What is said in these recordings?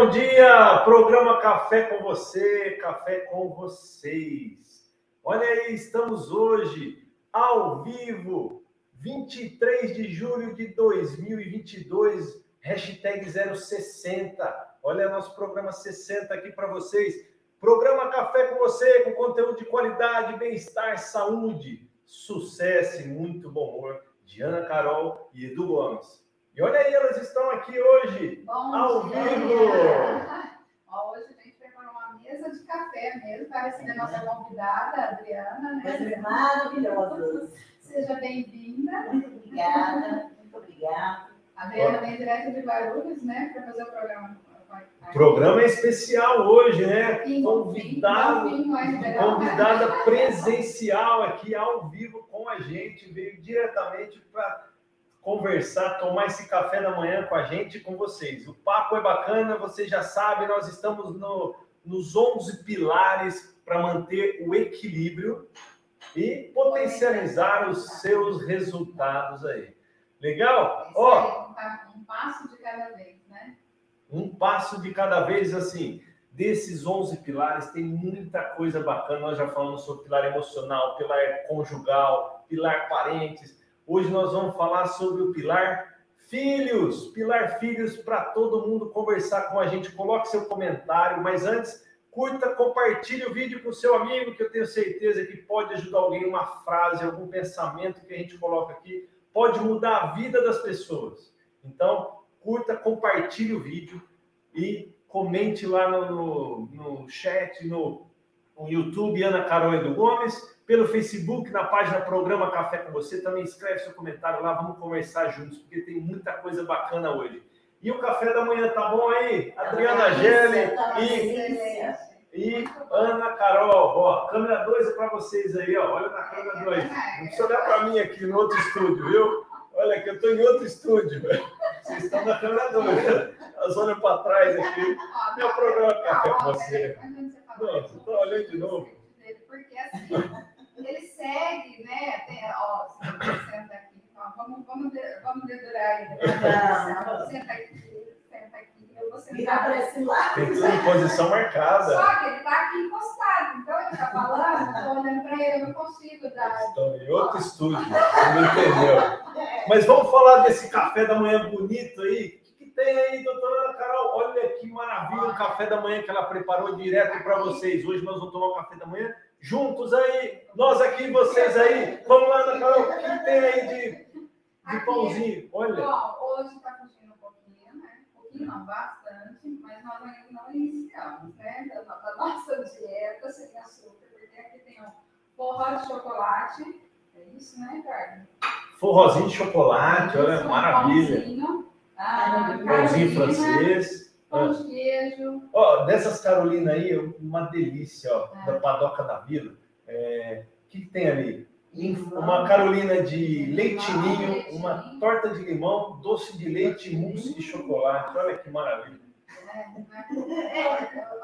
bom dia! Programa Café com você, café com vocês. Olha aí, estamos hoje ao vivo, 23 de julho de 2022, hashtag 060. Olha nosso programa 60 aqui para vocês. Programa Café com você, com conteúdo de qualidade, bem-estar, saúde, sucesso e muito bom humor. de Ana Carol e Edu Gomes. E olha aí, elas estão aqui hoje, Bom ao dia. vivo. Ó, hoje a gente preparou uma mesa de café mesmo para receber a nossa convidada, a Adriana, né? Maravilhosas. Seja bem-vinda. Muito obrigada, muito obrigada. A Adriana vem direto de Guarulhos, né, para fazer o programa. com a- Programa especial hoje, né? Convidado, convidada presencial aqui ao vivo com a gente, veio diretamente para conversar, tomar esse café da manhã com a gente e com vocês. O papo é bacana, vocês já sabem, nós estamos no, nos 11 pilares para manter o equilíbrio e potencializar os seus resultados aí. Legal? Ó, um pa- um passo de cada vez, né? um passo de cada vez, assim, desses 11 pilares, tem muita coisa bacana. Nós já falamos sobre pilar emocional, pilar conjugal, pilar parentes. Hoje nós vamos falar sobre o pilar filhos, pilar filhos para todo mundo conversar com a gente. Coloque seu comentário, mas antes, curta, compartilhe o vídeo com seu amigo, que eu tenho certeza que pode ajudar alguém, uma frase, algum pensamento que a gente coloca aqui, pode mudar a vida das pessoas. Então, curta, compartilhe o vídeo e comente lá no, no, no chat, no, no YouTube, Ana Carol Edu Gomes, pelo Facebook, na página Programa Café com Você, também escreve seu comentário lá, vamos conversar juntos, porque tem muita coisa bacana hoje. E o café da manhã tá bom aí? Adriana Gelli e, e Ana Carol. Ó, câmera 2 é para vocês aí, ó. Olha na câmera 2. Não precisa olhar para mim aqui no outro estúdio, viu? Olha que eu estou em outro estúdio. Vocês estão na câmera 2. Elas olham para trás aqui. Meu programa Café com você. Você tá olhando de novo. Porque assim, ele segue, né? Tem, ó, você aqui, ó, vamos, vamos, de- vamos dedurar. Não. Senta aqui, senta aqui, eu vou sentar. para esse lado. Tem tudo em posição marcada. Só que ele tá aqui encostado, então ele tá falando, tô olhando pra ele, eu não consigo dar. Estão em outro estúdio. Você não entendeu. Mas vamos falar desse café da manhã bonito aí. O tem aí, doutora Ana Carol? Olha que maravilha o café da manhã que ela preparou direto para vocês. Hoje nós vamos tomar um café da manhã juntos aí. Nós aqui e vocês aí. Vamos lá, Ana Carol. O que tem aí de, de pãozinho? Olha. Hoje tá fugindo um pouquinho, né? Um pouquinho não, bastante, mas nós ainda não iniciamos, né? Da, da nossa dieta sem açúcar, porque aqui tem um forró de chocolate. É isso, né, Ricardo? Forrozinho de chocolate, olha, um maravilha. Pãozinho, ah, Pãozinho francês. Pão de queijo. Ó, dessas Carolina aí, uma delícia, ó, É. da Padoca da Vila. É, O que, que tem ali? Uma Carolina de leitinho, uma torta de limão, doce de leite mousse de chocolate. Olha que maravilha.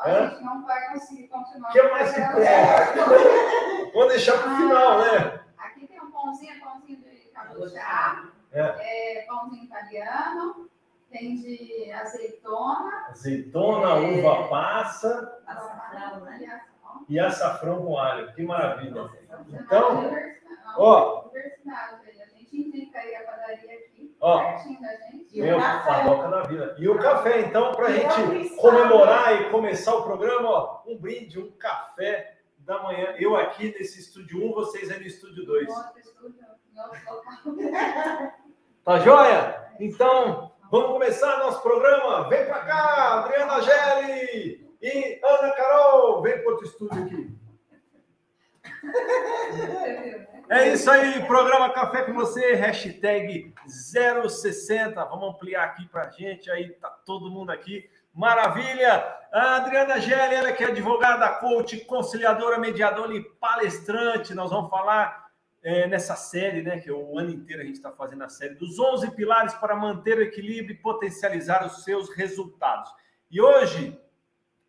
É, a gente não vai conseguir continuar. O que mais que tem? Vamos deixar para o final, né? Aqui tem um pãozinho, pãozinho de cabuchá, É. é pãozinho italiano, tem de azeitona, Azeitona, É. uva passa Açafrão, né? e açafrão. e açafrão com alho. Que maravilha. Então, Então, ó. A gente indica aí a padaria aqui, Ó. pertinho da gente. E o Meu, café. Padoca da Vila. E o café, então, para a gente comemorar e começar o programa, ó, um brinde, um café da manhã. Eu aqui nesse estúdio 1, vocês aí no estúdio 2. Em outro estúdio, em outro local. Tá joia? Então, vamos começar nosso programa. Vem pra cá, Adriana Gelli e Ana Carol. Vem para outro estúdio aqui. É isso aí, programa Café com você, hashtag 060. Vamos ampliar aqui pra gente, aí tá todo mundo aqui. Maravilha! A Adriana Gelli, ela que é advogada, coach, conciliadora, mediadora e palestrante. Nós vamos falar é, nessa série, né, que o ano inteiro a gente está fazendo a série dos 11 pilares para manter o equilíbrio e potencializar os seus resultados. E hoje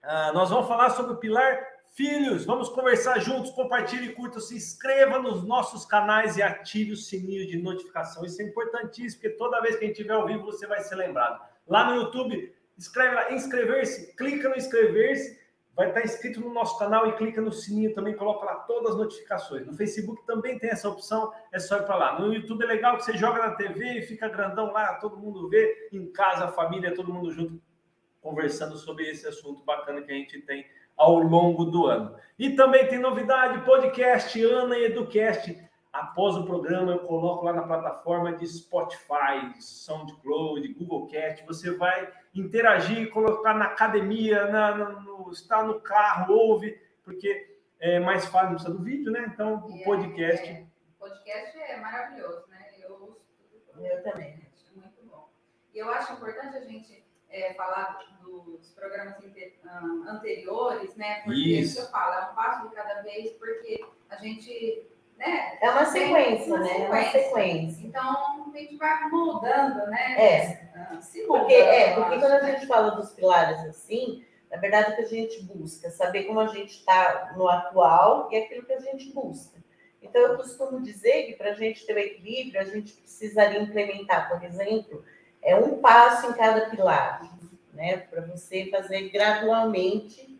ah, nós vamos falar sobre o pilar filhos. Vamos conversar juntos. Compartilhe, curta, se inscreva nos nossos canais e ative o sininho de notificação. Isso é importantíssimo, porque toda vez que a gente estiver ao vivo você vai ser lembrado. Lá no YouTube, Escreve lá, inscrever-se, clica no inscrever-se, vai estar inscrito no nosso canal e clica no sininho também, coloca lá todas as notificações. No Facebook também tem essa opção, é só ir para lá. No YouTube é legal que você joga na TV e fica grandão lá, todo mundo vê, em casa, a família, todo mundo junto, conversando sobre esse assunto bacana que a gente tem ao longo do ano. E também tem novidade, podcast Ana e Educast. Após o programa, eu coloco lá na plataforma de Spotify, SoundCloud, Google Cast. Você vai interagir, colocar na academia, na, no, está no carro, ouve, porque é mais fácil, não precisa do vídeo, né? Então, o podcast. É, é, podcast é maravilhoso, né? Eu. Eu também. É muito bom. E eu acho importante a gente é, falar dos programas anteriores, né? Porque isso. eu falo, é um passo de cada vez, porque a gente. Né, é uma sequência, uma né? Sequência. É uma sequência. Então, a gente vai moldando, né? É. Ah, se porque, é, porque quando a gente fala dos pilares assim, na verdade, o que a gente busca, saber como a gente está no atual e aquilo que a gente busca. Então, eu costumo dizer que para a gente ter o equilíbrio, a gente precisaria implementar, por exemplo, é um passo em cada pilar né? Para você fazer gradualmente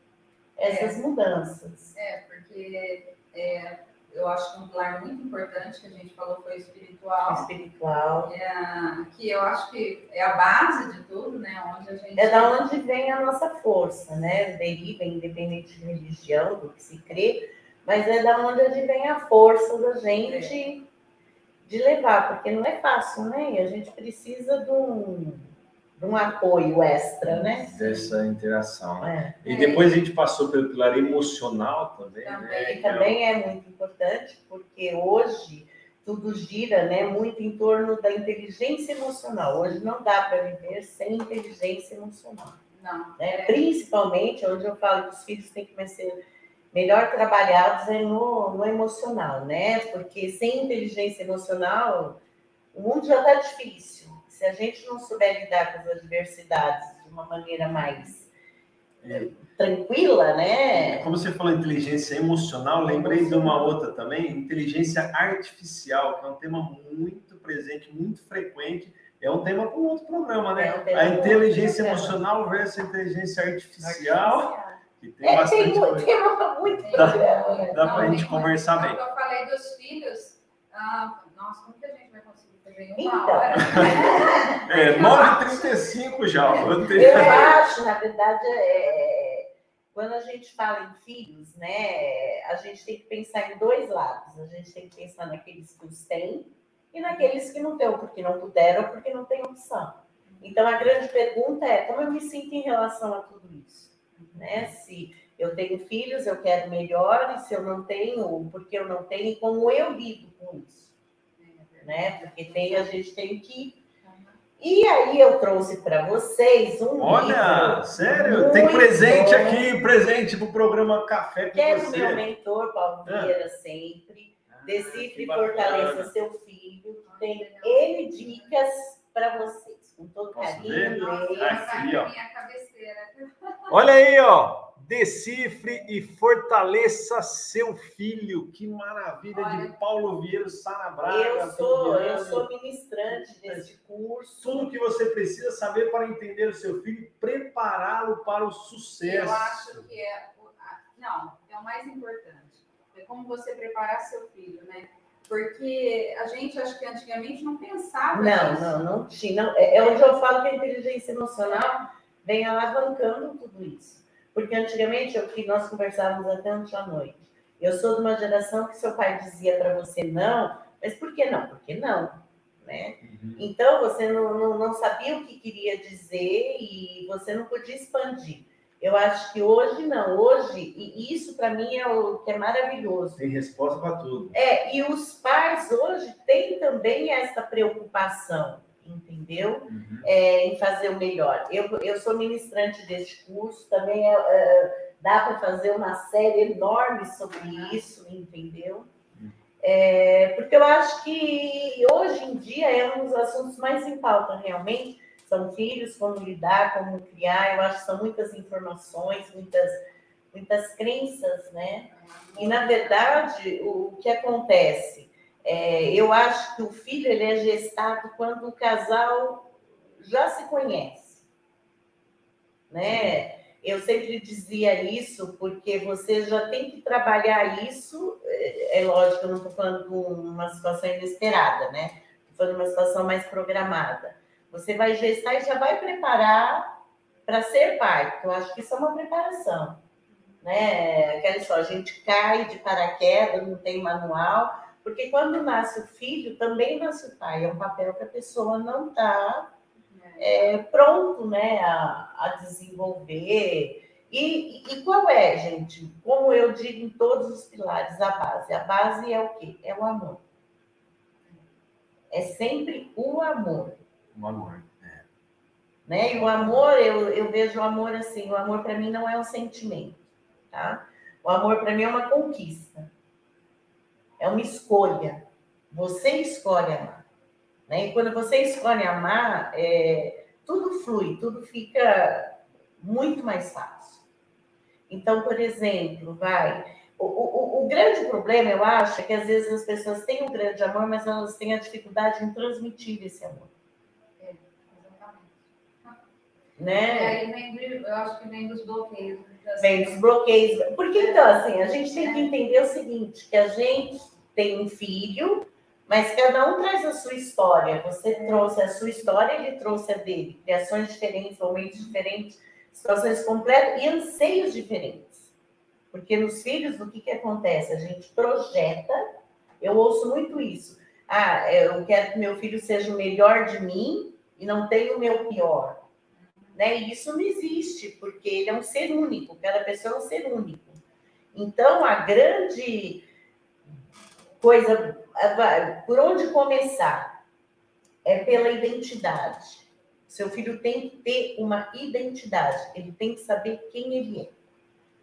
essas é. mudanças. É, porque é, eu acho que um pilar muito importante que a gente falou foi espiritual. Espiritual. É, que eu acho que é a base de tudo, né? Onde a gente... É da onde vem a nossa força, né? Deriva, independente de religião, do que se crê, mas é da onde vem a força da gente é. de levar, porque não é fácil, né? A gente precisa de um um apoio extra, né? Dessa interação. É. E depois a gente passou pelo pilar emocional também. Também, né? também é muito importante, porque hoje tudo gira né, muito em torno da inteligência emocional. Hoje não dá para viver sem inteligência emocional. Não. Né? Principalmente onde eu falo que os filhos têm que ser melhor trabalhados é no, no emocional, né? Porque sem inteligência emocional, o mundo já está difícil se a gente não souber lidar com as adversidades de uma maneira mais é. tranquila, né? Como você falou inteligência emocional, lembrei emocional. de uma outra também, inteligência artificial, que é um tema muito presente, muito frequente. É um tema para um outro programa, né? É um a inteligência emocional versus a inteligência artificial. artificial. Que tem é, bastante tem, coisa. tema muito dá, dá para a gente conversar bem. Eu falei dos filhos. Ah, nossa, como que a gente vai conseguir? Então, é, 9h35 já. Eu acho, na verdade, é, quando a gente fala em filhos, né, a gente tem que pensar em dois lados. A gente tem que pensar naqueles que os têm e naqueles que não têm, porque não puderam ou porque não têm opção. Então, a grande pergunta é como eu me sinto em relação a tudo isso? Né? Se eu tenho filhos, eu quero melhor, e se eu não tenho, porque eu não tenho, como eu lido com isso? né? Porque tem, a gente tem que. E aí eu trouxe para vocês um Olha, livro sério? Tem presente bom. aqui, presente para o programa Café com que é você. meu mentor, Paulo ah. Vieira, ah. sempre. Decifre e fortaleça seu filho. Tem N dicas para vocês, com todo Posso carinho. Aqui, ó. Olha aí, ó decifre e fortaleça seu filho. Que maravilha Olha, de Paulo Vieira Sanabraga. Eu sou, eu sou ministrante desse curso. Tudo que você precisa saber para entender o seu filho e prepará-lo para o sucesso. Eu acho que é não, é o mais importante. É como você preparar seu filho, né? Porque a gente, acho que antigamente não pensava Não, nisso. não, não tinha. Não, é, é onde eu falo que a inteligência emocional vem alavancando tudo isso. Porque antigamente, o que nós conversávamos até ontem à noite, eu sou de uma geração que seu pai dizia para você não, mas por que não? Porque não, né? Uhum. Então, você não, não, não, sabia o que queria dizer e você não podia expandir. Eu acho que hoje não, hoje, e isso para mim é o que é maravilhoso. Tem resposta para tudo. É, e os pais hoje têm também essa preocupação entendeu? Uhum. É, em fazer o melhor. Eu, eu sou ministrante deste curso, também é, é, dá para fazer uma série enorme sobre isso, entendeu? Uhum. É, porque eu acho que hoje em dia é um dos assuntos mais em pauta, realmente. São filhos, como lidar, como criar. Eu acho que são muitas informações, muitas, muitas crenças, né? E, na verdade, o que acontece? É, eu acho que o filho ele é gestado quando o casal já se conhece. né? Eu sempre dizia isso porque você já tem que trabalhar isso. É, é lógico, eu não estou falando de uma situação inesperada, né? Estou falando de uma situação mais programada. Você vai gestar e já vai preparar para ser pai, eu acho que isso é uma preparação. Né? Aquela história, a gente cai de paraquedas, não tem manual, porque quando nasce o filho, também nasce o pai. É um papel que a pessoa não está é, pronto né, a, a desenvolver. E, e, qual é, gente? Como eu digo em todos os pilares, a base. A base é o quê? É o amor. É sempre o amor. O amor. É. Né? E o amor, eu, eu vejo o amor assim, o amor para mim não é um sentimento, tá? O amor para mim é uma conquista. É uma escolha. Você escolhe amar. Né? E quando você escolhe amar, é, tudo flui, tudo fica muito mais fácil. Então, por exemplo, vai. O, o, o, grande problema, eu acho, é que às vezes as pessoas têm um grande amor, mas elas têm a dificuldade em transmitir esse amor. É, exatamente. Né? E aí vem, eu acho que vem dos bloqueios. Vem dos bloqueios. Porque, então, assim, a gente tem que entender o seguinte, que a gente tem um filho, mas cada um traz a sua história. Você trouxe a sua história, ele trouxe a dele. Criações diferentes, momentos diferentes, situações completas e anseios diferentes. Porque nos filhos, o que, que acontece? A gente projeta, eu ouço muito isso. Ah, eu quero que meu filho seja o melhor de mim e não tenha o meu pior. Né? E isso não existe, porque ele é um ser único, cada pessoa é um ser único. Então, a grande coisa por onde começar? É pela identidade. Seu filho tem que ter uma identidade, ele tem que saber quem ele é.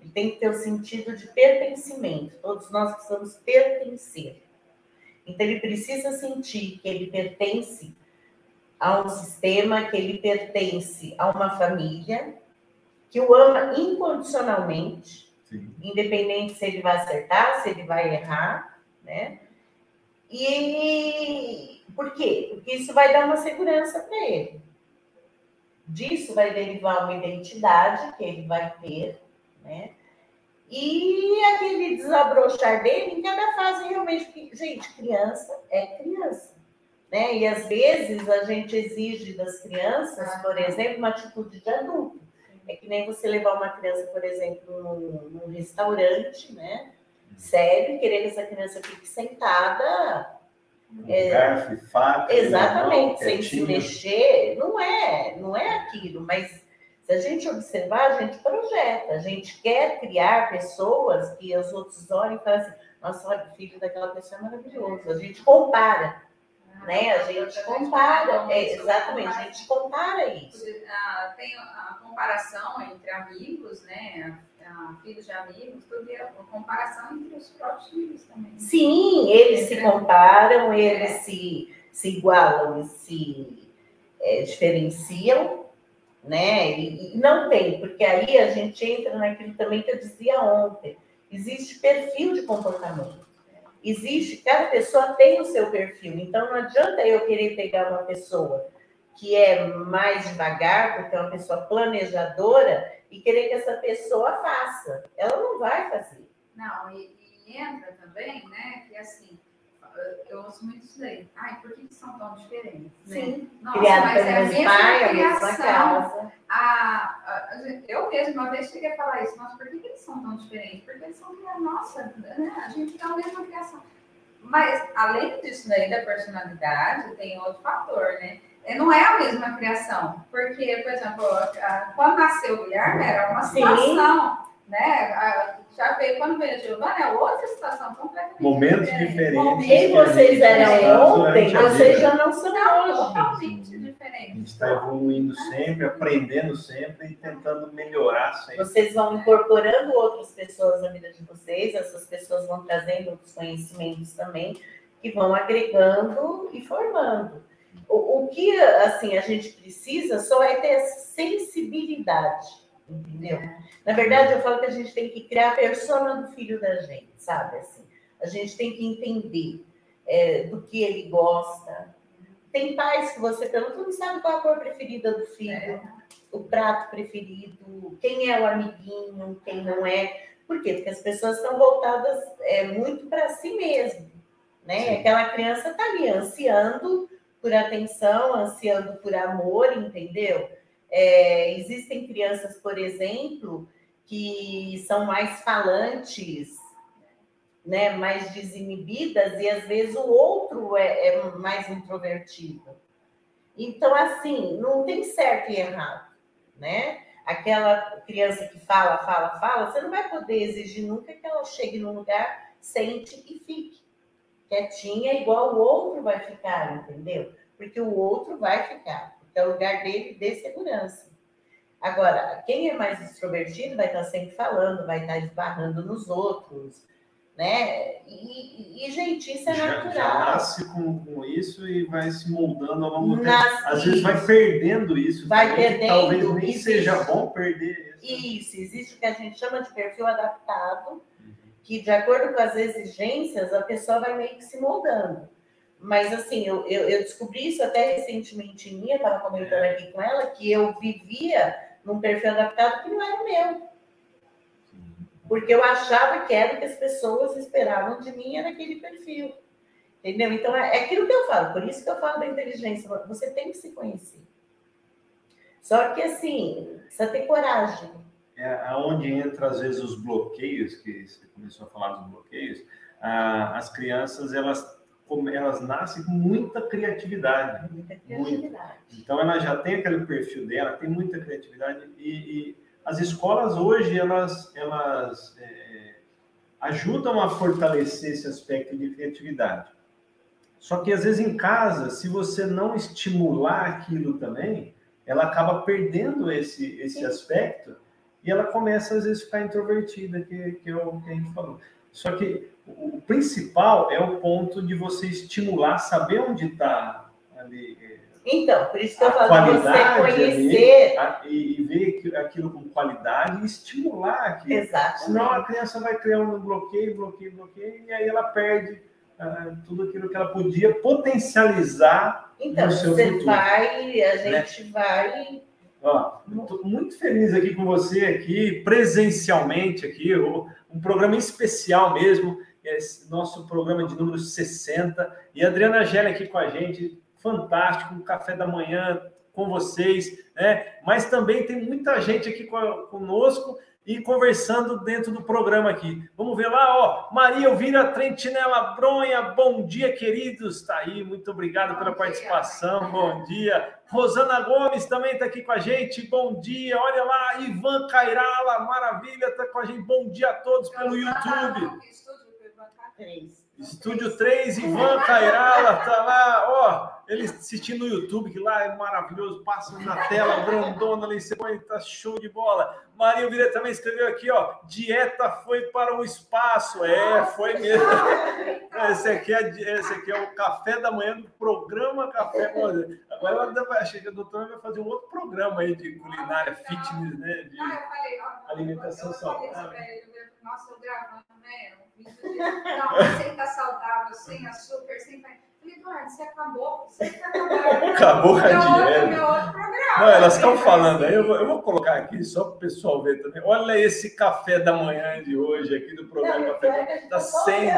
Ele tem que ter o sentido de pertencimento. Todos nós precisamos pertencer. Então, ele precisa sentir que ele pertence a um sistema, que ele pertence a uma família, que o ama incondicionalmente, Sim. independente se ele vai acertar, se ele vai errar, né? E por quê? Porque isso vai dar uma segurança para ele. Disso vai derivar uma identidade que ele vai ter, né? E aquele desabrochar dele em cada fase realmente, gente, criança é criança, né? E às vezes a gente exige das crianças, por exemplo, uma atitude de adulto. É que nem você levar uma criança, por exemplo, num, num restaurante, né? sério, querer que essa criança fique sentada. É, garfo, faca, exatamente, sem se mexer, não é, não é aquilo, mas se a gente observar, a gente projeta, a gente quer criar pessoas que os outros olhem e falem assim, nossa, olha, o filho daquela pessoa é maravilhoso, a gente compara né? A gente compara, é, exatamente, a gente compara isso. Ah, tem a comparação entre amigos, né? filhos de amigos, tudo é uma comparação entre os próprios filhos também. Sim, eles se comparam, eles é. se, se igualam e se é, diferenciam, né? E, e, não tem, porque aí a gente entra naquilo também que eu dizia ontem. Existe perfil de comportamento. Existe, cada pessoa tem o seu perfil. Então não adianta eu querer pegar uma pessoa que é mais devagar, porque é uma pessoa planejadora, e querer que essa pessoa faça. Ela não vai fazer. Não, e, e entra também, né, que assim, eu ouço muito isso daí. Ai, por que, que são tão diferentes? Né? Sim, Nossa, criado mas é a mesma pai, criação. A mesma casa. A, a, eu mesma uma vez cheguei a falar isso, mas por que, que eles são tão diferentes? Porque eles são, nossa, né? a gente tem a mesma criação. Mas, além disso daí, da personalidade, tem outro fator, né? É, não é a mesma criação. Porque, por exemplo, quando nasceu o Guilherme, era uma situação, Sim. né? Já veio, quando veio a Giovana, é outra situação completamente Momentos diferentes. Quem vocês eram ontem, vocês já não são não, hoje. Totalmente diferentes. A gente está evoluindo sempre, aprendendo sempre e tentando melhorar sempre. Vocês vão incorporando outras pessoas na vida de vocês, essas pessoas vão trazendo outros conhecimentos também, que vão agregando e formando. O, o que assim a gente precisa só é ter sensibilidade, entendeu? Na verdade, eu falo que a gente tem que criar a persona do filho da gente, sabe? Assim, a gente tem que entender é, do que ele gosta. Tem pais que você pergunta, não sabe qual a cor preferida do filho. É. o prato preferido, quem é o amiguinho, quem não é. Por quê? Porque as pessoas estão voltadas é, muito para si mesmo, né? Sim. Aquela criança está ali ansiando por atenção, ansiando por amor, entendeu? É, existem crianças, por exemplo, que são mais falantes, né, mais desinibidas, e às vezes o outro é, é mais introvertido. Então, assim, não tem certo e errado, né? Aquela criança que fala, fala, fala, você não vai poder exigir nunca que ela chegue num lugar, sente e fique quietinha, igual o outro vai ficar, entendeu? Porque o outro vai ficar, é o lugar dele de segurança. Agora, quem é mais extrovertido vai estar sempre falando, vai estar esbarrando nos outros, né? E, e, gente, isso é já, natural. Já nasce com, com, isso e vai se moldando ao longo do tempo. Às vezes vai perdendo isso. Vai perdendo. Talvez nem existe, seja bom perder isso. Isso, existe o que a gente chama de perfil adaptado, que de acordo com as exigências, a pessoa vai meio que se moldando. Mas assim, eu, eu, eu descobri isso até recentemente em mim, eu estava comentando aqui com ela, que eu vivia num perfil adaptado que não era meu porque eu achava que era o que as pessoas esperavam de mim, era aquele perfil. Entendeu? Então, é, é aquilo que eu falo, por isso que eu falo da inteligência. Você tem que se conhecer. Só que, assim, precisa ter coragem. É aonde entra, às vezes, os bloqueios, que você começou a falar dos bloqueios. Ah, as crianças, elas elas nascem com muita criatividade. Muita criatividade. Então, ela já tem aquele perfil dela, tem muita criatividade e, e as escolas hoje elas, elas é, ajudam a fortalecer esse aspecto de criatividade. Só que às vezes em casa, se você não estimular aquilo também, ela acaba perdendo esse, esse aspecto e ela começa às vezes a ficar introvertida, que, que é o que a gente falou. Só que o principal é o ponto de você estimular, saber onde está ali então, por isso que eu falo, você conhecer. Ali, e, ver aquilo com qualidade e estimular aquilo. Exatamente. Senão a criança vai criar um bloqueio, bloqueio, bloqueio, e aí ela perde uh, tudo aquilo que ela podia potencializar então, no seu você futuro. vai, a né? gente né? vai. Ó, estou muito feliz aqui com você aqui, presencialmente aqui, um programa especial mesmo, esse nosso programa de número 60, e a Adriana Gélia aqui com a gente, fantástico, um café da manhã com vocês, né? Mas também tem muita gente aqui conosco e conversando dentro do programa aqui. Vamos ver lá, ó. Maria Elvira Trentinela Bronha, bom dia, queridos. Tá aí, muito obrigado pela participação. Bom dia. Rosana Gomes também está aqui com a gente. Bom dia. Olha lá, Ivan Cairala, maravilha, está com a gente. Bom dia a todos pelo YouTube. Estúdio 3, Ivan Cairala, tá lá, ó, ele assistindo no YouTube, que lá é maravilhoso, passa na tela, grandona ali, você põe, tá show de bola. Maria Vira também escreveu aqui, ó, dieta foi para o espaço, é, foi mesmo. Esse aqui é, esse aqui é o café da manhã do programa Café com Agora ela acho que a doutora vai fazer um outro programa aí de culinária, fitness, né, de alimentação saudável. Nossa, eu gravando, né? Não, receita saudável, sem açúcar, sem. Falei, Eduardo, você acabou. Você acabou. Acabou a dieta. Meu outro programa. Não, elas estão falando aí, eu vou, eu vou colocar aqui só para o pessoal ver também. Olha esse café da manhã de hoje aqui do programa não, Café. Está sem...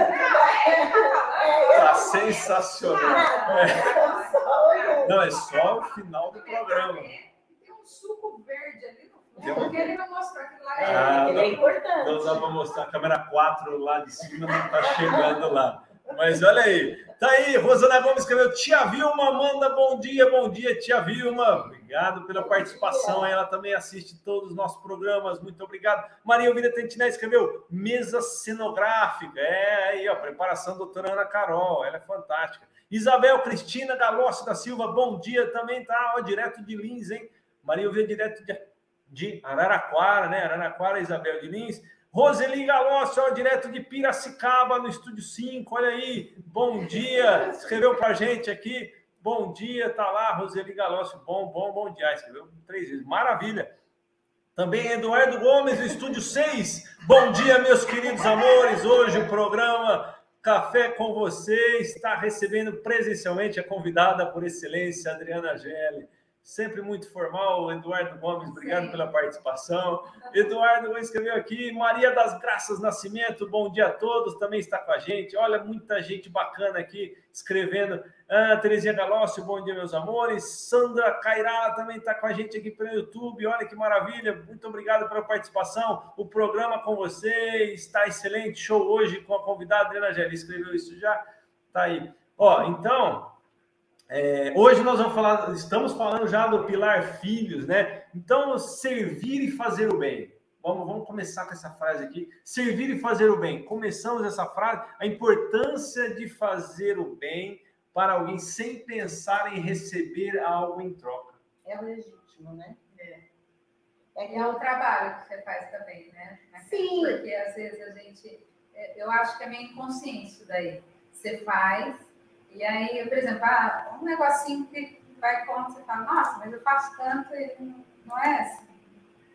tá sensacional. É. Não, é só o final do programa. Tem um suco verde ali porque ele não mostrou aquilo lá. É, ah, ele é importante. Não dá para mostrar a câmera 4 lá de cima, não está chegando lá. Mas olha aí. Tá aí, Rosana Gomes escreveu. Tia Vilma, manda bom dia, bom dia, tia Vilma. Obrigado pela participação. Ela também assiste todos os nossos programas. Muito obrigado. Maria Ovília Tentiné escreveu mesa cenográfica. É aí, ó, preparação da doutora Ana Carol. Ela é fantástica. Isabel Cristina Galossi da Silva, bom dia também, tá? Ó, direto de Lins, hein? Maria Ovília, direto de de Araraquara, né? Araraquara, Isabel de Lins. Roseli Galossi, ó, direto de Piracicaba, no Estúdio 5, olha aí, bom dia, escreveu para gente aqui, bom dia, tá lá, Roseli Galossi, bom, bom, bom dia, escreveu três vezes, maravilha. Também Eduardo Gomes, do Estúdio 6, bom dia, meus queridos amores, hoje o programa Café com você está recebendo presencialmente a convidada por excelência, Adriana Gelli. Sempre muito formal. Eduardo Gomes, obrigado Sim. pela participação. Eduardo escreveu aqui, Maria das Graças Nascimento, bom dia a todos, também está com a gente. Olha, muita gente bacana aqui escrevendo. Ah, Terezinha Galócio, bom dia, meus amores. Sandra Cairala também está com a gente aqui pelo YouTube. Olha que maravilha, muito obrigado pela participação. O programa com você está excelente. Show hoje com a convidada Adriana Gelli. Escreveu isso já? Tá aí. Ó, então, é, hoje nós vamos falar, estamos falando já do pilar filhos, né? Então, servir e fazer o bem. Vamos, vamos começar com essa frase aqui. Servir e fazer o bem. Começamos essa frase, a importância de fazer o bem para alguém sem pensar em receber algo em troca. É legítimo, né? É. É, é o trabalho que você faz também, né? Sim. Porque às vezes a gente. É, eu acho que é meio inconsciente isso daí. Você faz e aí, por exemplo, ah, um negocinho que vai contra, você fala, nossa, mas eu faço tanto e não é assim.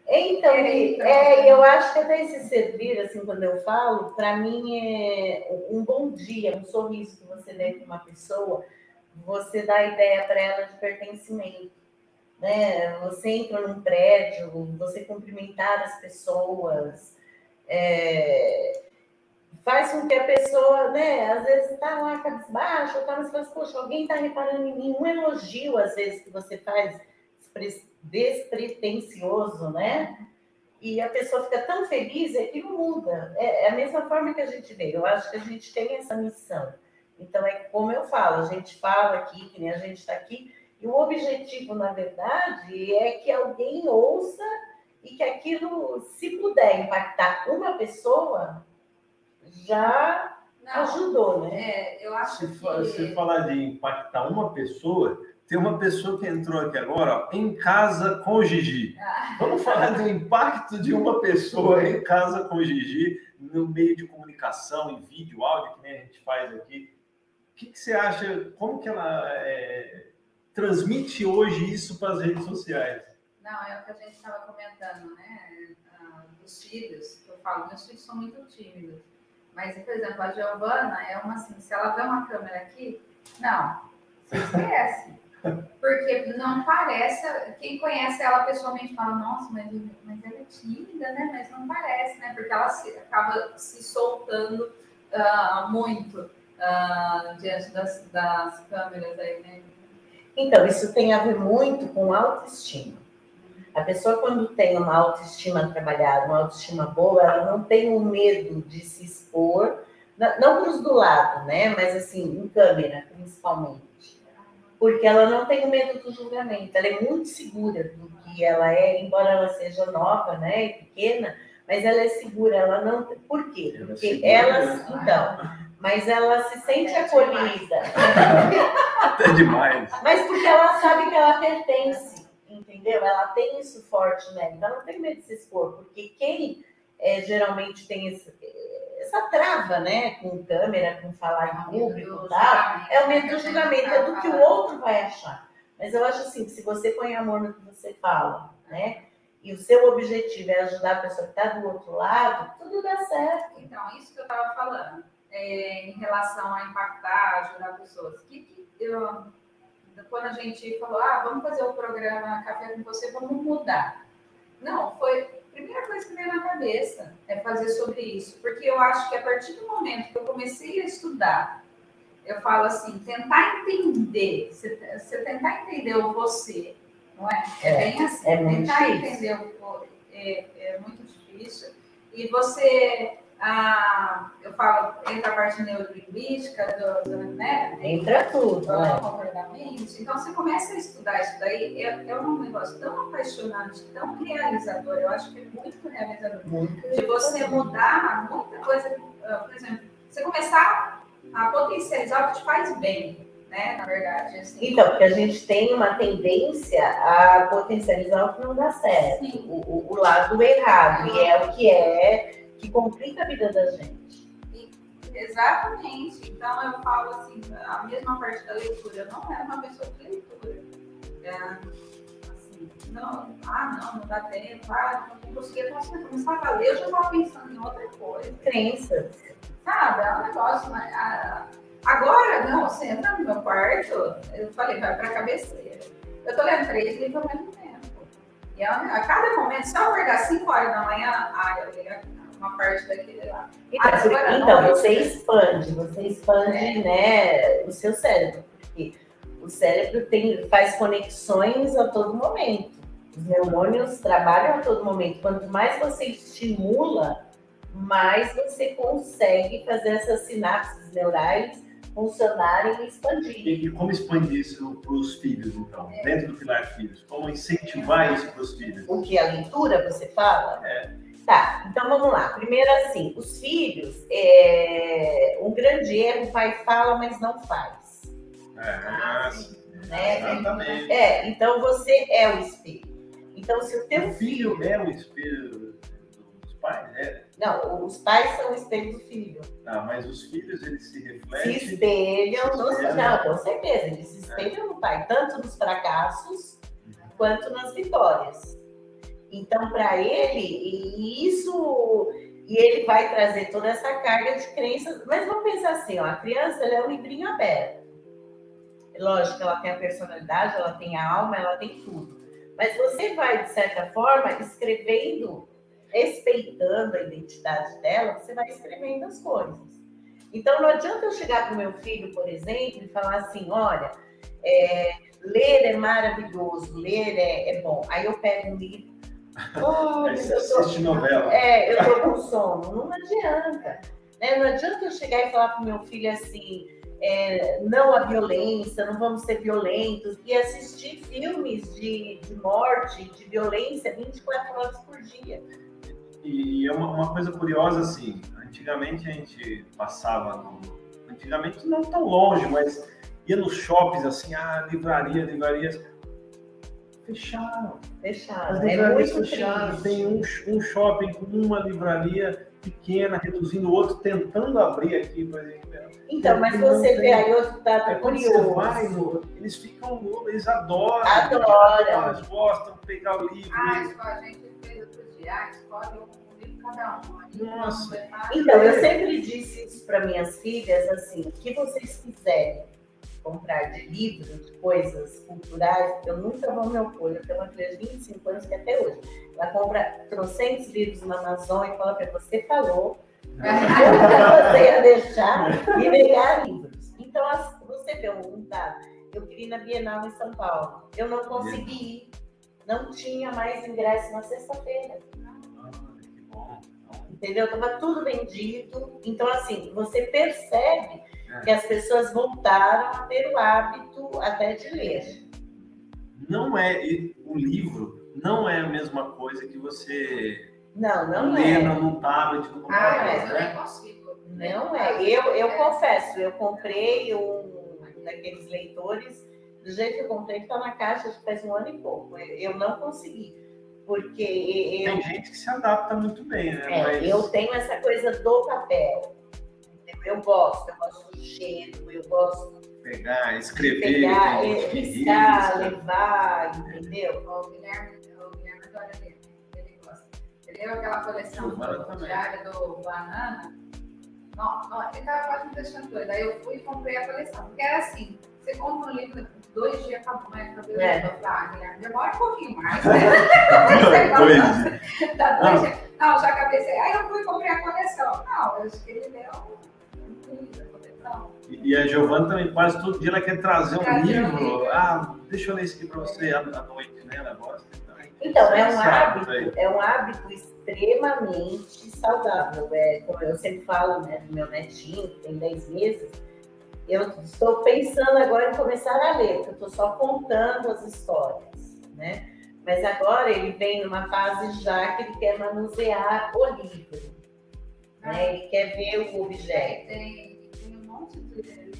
Então, é, é, eu acho que até esse servir, assim, quando eu falo, para mim é um bom dia, um sorriso que você dê para uma pessoa, você dá ideia para ela de pertencimento. Né? Você entra num prédio, você cumprimentar as pessoas, é, faz com que a pessoa, né, às vezes está lá cabisbaixo, tá, mas fala, poxa, alguém está reparando em mim, um elogio, às vezes, que você faz despretensioso, né? E a pessoa fica tão feliz, é que muda. É, é a mesma forma que a gente vê. Eu acho que a gente tem essa missão. Então, é como eu falo, a gente fala aqui, que nem a gente está aqui, e o objetivo, na verdade, é que alguém ouça e que aquilo, se puder impactar uma pessoa, já Não, ajudou, né? É, eu acho se, que... Se falar de impactar uma pessoa, tem uma pessoa que entrou aqui agora, ó, em casa com o Gigi. Ah. Vamos falar do impacto de uma pessoa em casa com o Gigi, no meio de comunicação, em vídeo, áudio, que nem a gente faz aqui. O que, que você acha, como que ela é, transmite hoje isso para as redes sociais? Não, é o que a gente estava comentando, né? Ah, dos filhos, eu falo, meus filhos são muito tímidos. Mas, por exemplo, a Giovana é uma assim, se ela vê uma câmera aqui, não, você esquece. Porque não parece, quem conhece ela pessoalmente fala, nossa, mas, mas ela é tímida, né? Mas não parece, né? Porque ela se, acaba se soltando uh, muito uh, diante das, das câmeras aí, né? Então, isso tem a ver muito com autoestima. A pessoa, quando tem uma autoestima trabalhada, uma autoestima boa, ela não tem o medo de se expor, não para os do lado, né? Mas assim, em câmera, principalmente. Porque ela não tem o medo do julgamento, ela é muito segura do que ela é, embora ela seja nova, né? E pequena, mas ela é segura, ela não. Por quê? É porque ela. Então, mas ela se sente é acolhida. Até demais. Mas porque ela sabe que ela pertence entendeu? Ela tem isso forte nela, então ela não tem medo de se expor, porque quem é, geralmente tem esse, essa trava, né, com câmera, com falar em público, tal, é o medo do julgamento, é do que o outro vai achar. Mas eu acho assim, que se você põe amor no que você fala, né, e o seu objetivo é ajudar a pessoa que está do outro lado, tudo dá certo. Então, isso que eu estava falando, é, em relação a impactar, ajudar pessoas. Que, que eu, quando a gente falou, ah, vamos fazer o programa Café com você, vamos mudar. Não, foi a primeira coisa que veio na cabeça é fazer sobre isso, porque eu acho que a partir do momento que eu comecei a estudar, eu falo assim, tentar entender, você, tentar entender o você, não é? É, é bem assim, é tentar difícil. entender o é, é muito difícil. E você a, eu falo, entra a parte neurolinguística, do, do, né? Entra tudo. Do né? comportamento. Então, você começa a estudar isso daí, é, é um negócio tão apaixonante, tão realizador, eu acho que é muito realizador, muito de você mudar muita coisa. Ah, por exemplo, você começar a potencializar o que te faz bem. Né, na verdade. Assim. Então, porque a gente tem uma tendência a potencializar o que não dá certo, o, o, o, lado errado, e é o que é que complica a vida da gente. Exatamente. Então eu falo assim, a mesma parte da leitura, eu não era uma pessoa de leitura. É, assim, não, ah, não, não dá tempo, ah, não conseguia começar a ler, eu já estava pensando em outra coisa. Crenças. Sabe, é um negócio, mas, ah, agora não, você entra no meu quarto, eu falei, vai para a cabeceira. Eu tô lendo três livros ao mesmo tempo. E a, a cada momento, se eu acordar 5 horas da manhã, ah, eu leio uma parte daquele lá. Então, ah, então você expande, você expande, é. né, o seu cérebro, porque o cérebro tem, faz conexões a todo momento. Os neurônios trabalham a todo momento. Quanto mais você estimula, mais você consegue fazer essas sinapses neurais funcionarem e expandir. E, e como expandir isso para os filhos, então? É. Dentro do Pilar Filhos? Como incentivar isso para os filhos? O que? A leitura, você fala? É. Tá, então vamos lá. Primeiro, assim, os filhos, é... um grande erro, o pai fala, mas não faz. É, ah, né? Exatamente. É, então você é o espelho. Então, se o teu o filho, filho é o espelho dos pais, é? Não, os pais são o espelho do filho. Ah, mas os filhos, eles se refletem... Se espelham, se espelham. não, com certeza, eles se espelham é. no pai, tanto nos fracassos uhum. quanto nas vitórias. Então, para ele, e isso... E ele vai trazer toda essa carga de crenças. Mas vamos pensar assim, ó, a criança é um livrinho aberto. Lógico, ela tem a personalidade, ela tem a alma, ela tem tudo. Mas você vai, de certa forma, escrevendo respeitando a identidade dela, você vai escrevendo as coisas. Então, não adianta eu chegar para o meu filho, por exemplo, e falar assim: olha, é, ler é maravilhoso, ler é, é, bom. Aí eu pego um livro. Olha, eu tô, novela. É, eu estou com sono. Não adianta. Né? Não adianta eu chegar e falar para meu filho assim. É, não a violência, não vamos ser violentos, e assistir filmes de, de morte, de violência 24 horas por dia. E é uma, uma, coisa curiosa, assim, antigamente a gente passava no... Antigamente não tão longe, mas ia nos shoppings, assim, ah, livraria, livrarias... Fecharam. Fecharam. As é livrarias é fecharam. Tem um, um shopping com uma livraria pequena, reduzindo o outro, tentando abrir aqui, por exemplo. Então, mas você vê aí outro dado é curioso. Vai, eles ficam, eles adoram. Adoram. Eles gostam de pegar o livro. Ah, tipo, a gente fez outro dia, escolhe um livro cada um. Nossa. Então, eu sempre disse isso para minhas filhas, assim, o que vocês quiserem comprar de livros, de coisas culturais, eu nunca vou me opor. Eu tenho uma filha de 25 anos que até hoje, ela compra trocentos livros na Amazon e fala para você falou, você ia deixar e pegar livros. Então, você vê um dado. Eu queria na Bienal em São Paulo. Eu não consegui ir. Não tinha mais ingresso na sexta-feira. Entendeu? Estava tudo vendido. Então, assim, você percebe. Que as pessoas voltaram a ter o hábito até de ler. Não é o livro, não é a mesma coisa que você não, não lê é. num tablet, no computador, ah, mas né? não é possível. Não é. Eu, eu é. confesso, eu comprei um daqueles leitores, do jeito que eu comprei, que está na caixa, faz um ano e pouco. Eu não consegui. Porque eu... Tem gente que se adapta muito bem, né? É, Mas... Eu tenho essa coisa do papel. Eu gosto, eu gosto do cheiro, eu gosto pegar, escrever, pegar, riscar, levar, entendeu? O Guilherme, o Guilherme adora ler, ele gosta. Ele leu aquela coleção do diário do Banana. Não, não, ele tava quase me deixando doida. Aí eu fui e comprei a coleção. Porque era assim, você compra um livro, dois dias acabou, né? Cabelo é. eu ah, Guilherme, demora um pouquinho mais, né? dois Dá dois dias. Não, já acabei. Aí eu fui e comprei a coleção. Não, eu acho que ele leu e a Giovana também, quase todo dia, ela quer trazer um livro. Ah, deixa eu ler isso aqui para você à noite, né? Ela gosta. Então, então é um hábito, é um hábito extremamente saudável. É, como eu sempre falo, né, do meu netinho, que tem 10 meses, eu estou pensando agora em começar a ler, porque eu estou só contando as histórias, né? Mas agora ele vem numa fase já que ele quer manusear o livro, né? Ele quer ver o objeto.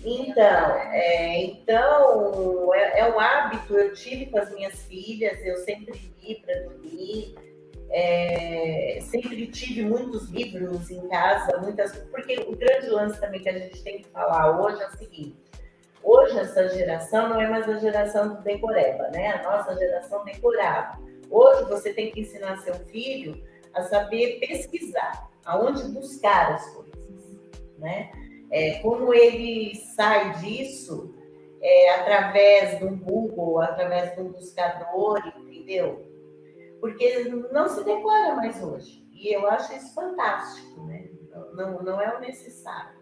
Então, é, então é, é, um hábito, eu tive com as minhas filhas, eu sempre li para dormir, é, sempre tive muitos livros em casa, muitas, porque o grande lance também que a gente tem que falar hoje é o seguinte, hoje essa geração não é mais a geração do decoreba, né? A nossa geração decorava. Hoje você tem que ensinar seu filho a saber pesquisar, aonde buscar as coisas, né? É, como ele sai disso, é, através do Google, através de um buscador, entendeu? Porque não se decora mais hoje. E eu acho isso fantástico, né? Não, não é o necessário.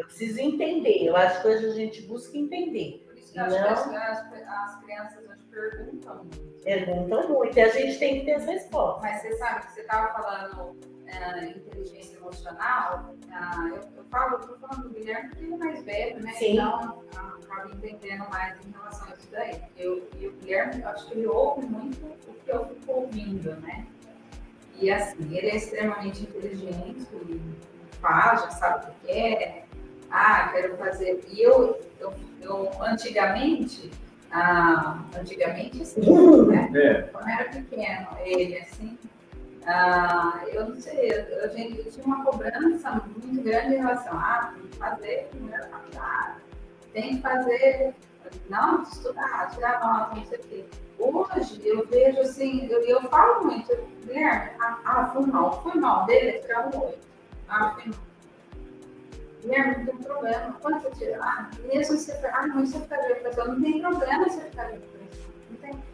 Eu preciso entender. Eu acho que hoje a gente busca entender. Por isso que acho que as, as crianças hoje perguntam muito. Perguntam muito. E a gente tem que ter as respostas. Mas você sabe que você estava falando é, inteligência emocional. Ah, eu, eu falo, estou falando do Guilherme porque ele é mais velho, né? Sim. Então, ah, acaba entendendo mais em relação a isso daí. Eu, e o Guilherme, eu acho que ele ouve muito o que eu fico ouvindo, né? E assim, ele é extremamente inteligente, ele faz, já sabe o que quer, ah, quero fazer. E eu, eu, eu antigamente, ah, antigamente sim, né? É. Quando era pequeno, ele assim, ah, eu não sei, a gente tinha uma cobrança muito grande em relação a ah, que fazer faculdade, tem que fazer, não, estudar, tirar nota, não sei o quê. Hoje eu vejo assim, eu, eu falo muito, Guilherme, ah, ah, foi mal, foi mal, dele tirar um oito. Ah, foi mal Guilherme, não tem problema. Quando você tirar, ah, mesmo você ah, não, você ficar de depressão, não tem problema você ficar de. Não tem.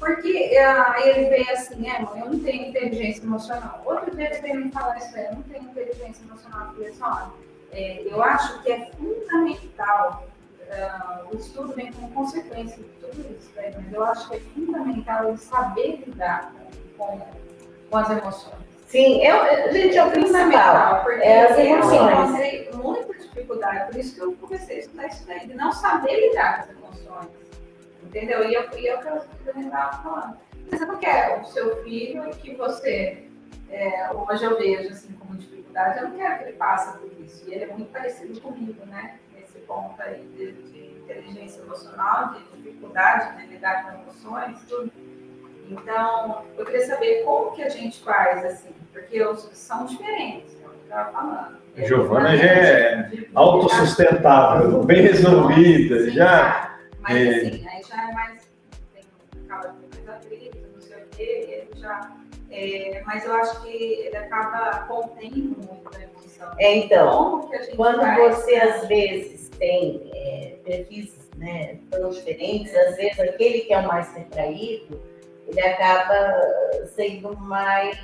Porque ah, ele veio assim, é, mãe, eu não tenho inteligência emocional. Outro dia ele veio me falar isso, eu não tenho inteligência emocional. Eu falei assim, olha, é, eu acho que é fundamental, uh, o estudo vem como consequência de tudo isso, né? mas eu acho que é fundamental ele saber lidar com, com as emoções. Sim, eu, gente, é o principal. Porque é as emoções. Eu encontrei muita dificuldade, por isso que eu comecei a estudar isso daí, de não saber lidar com as emoções. Entendeu? E eu, e eu que eu estava falando. Você não quer o seu filho que você, é, hoje eu vejo assim como dificuldade, eu não quero que ele passe por isso. E ele é muito parecido comigo, né? Nesse ponto aí de, de inteligência emocional, de dificuldade de lidar com emoções, tudo. Então, eu queria saber como que a gente faz, assim, porque são diferentes, é o que eu estava falando. A Giovana já é autossustentável, bem resolvida, já. Mas é... assim, aí já é mais. Tem, acaba com coisa atrito, não sei o quê, ele já. É, mas eu acho que ele acaba contendo muito a emoção. É, então, quando faz, você né? às vezes tem é, perfis né, tão diferentes, às vezes aquele que é o mais retraído, ele acaba sendo mais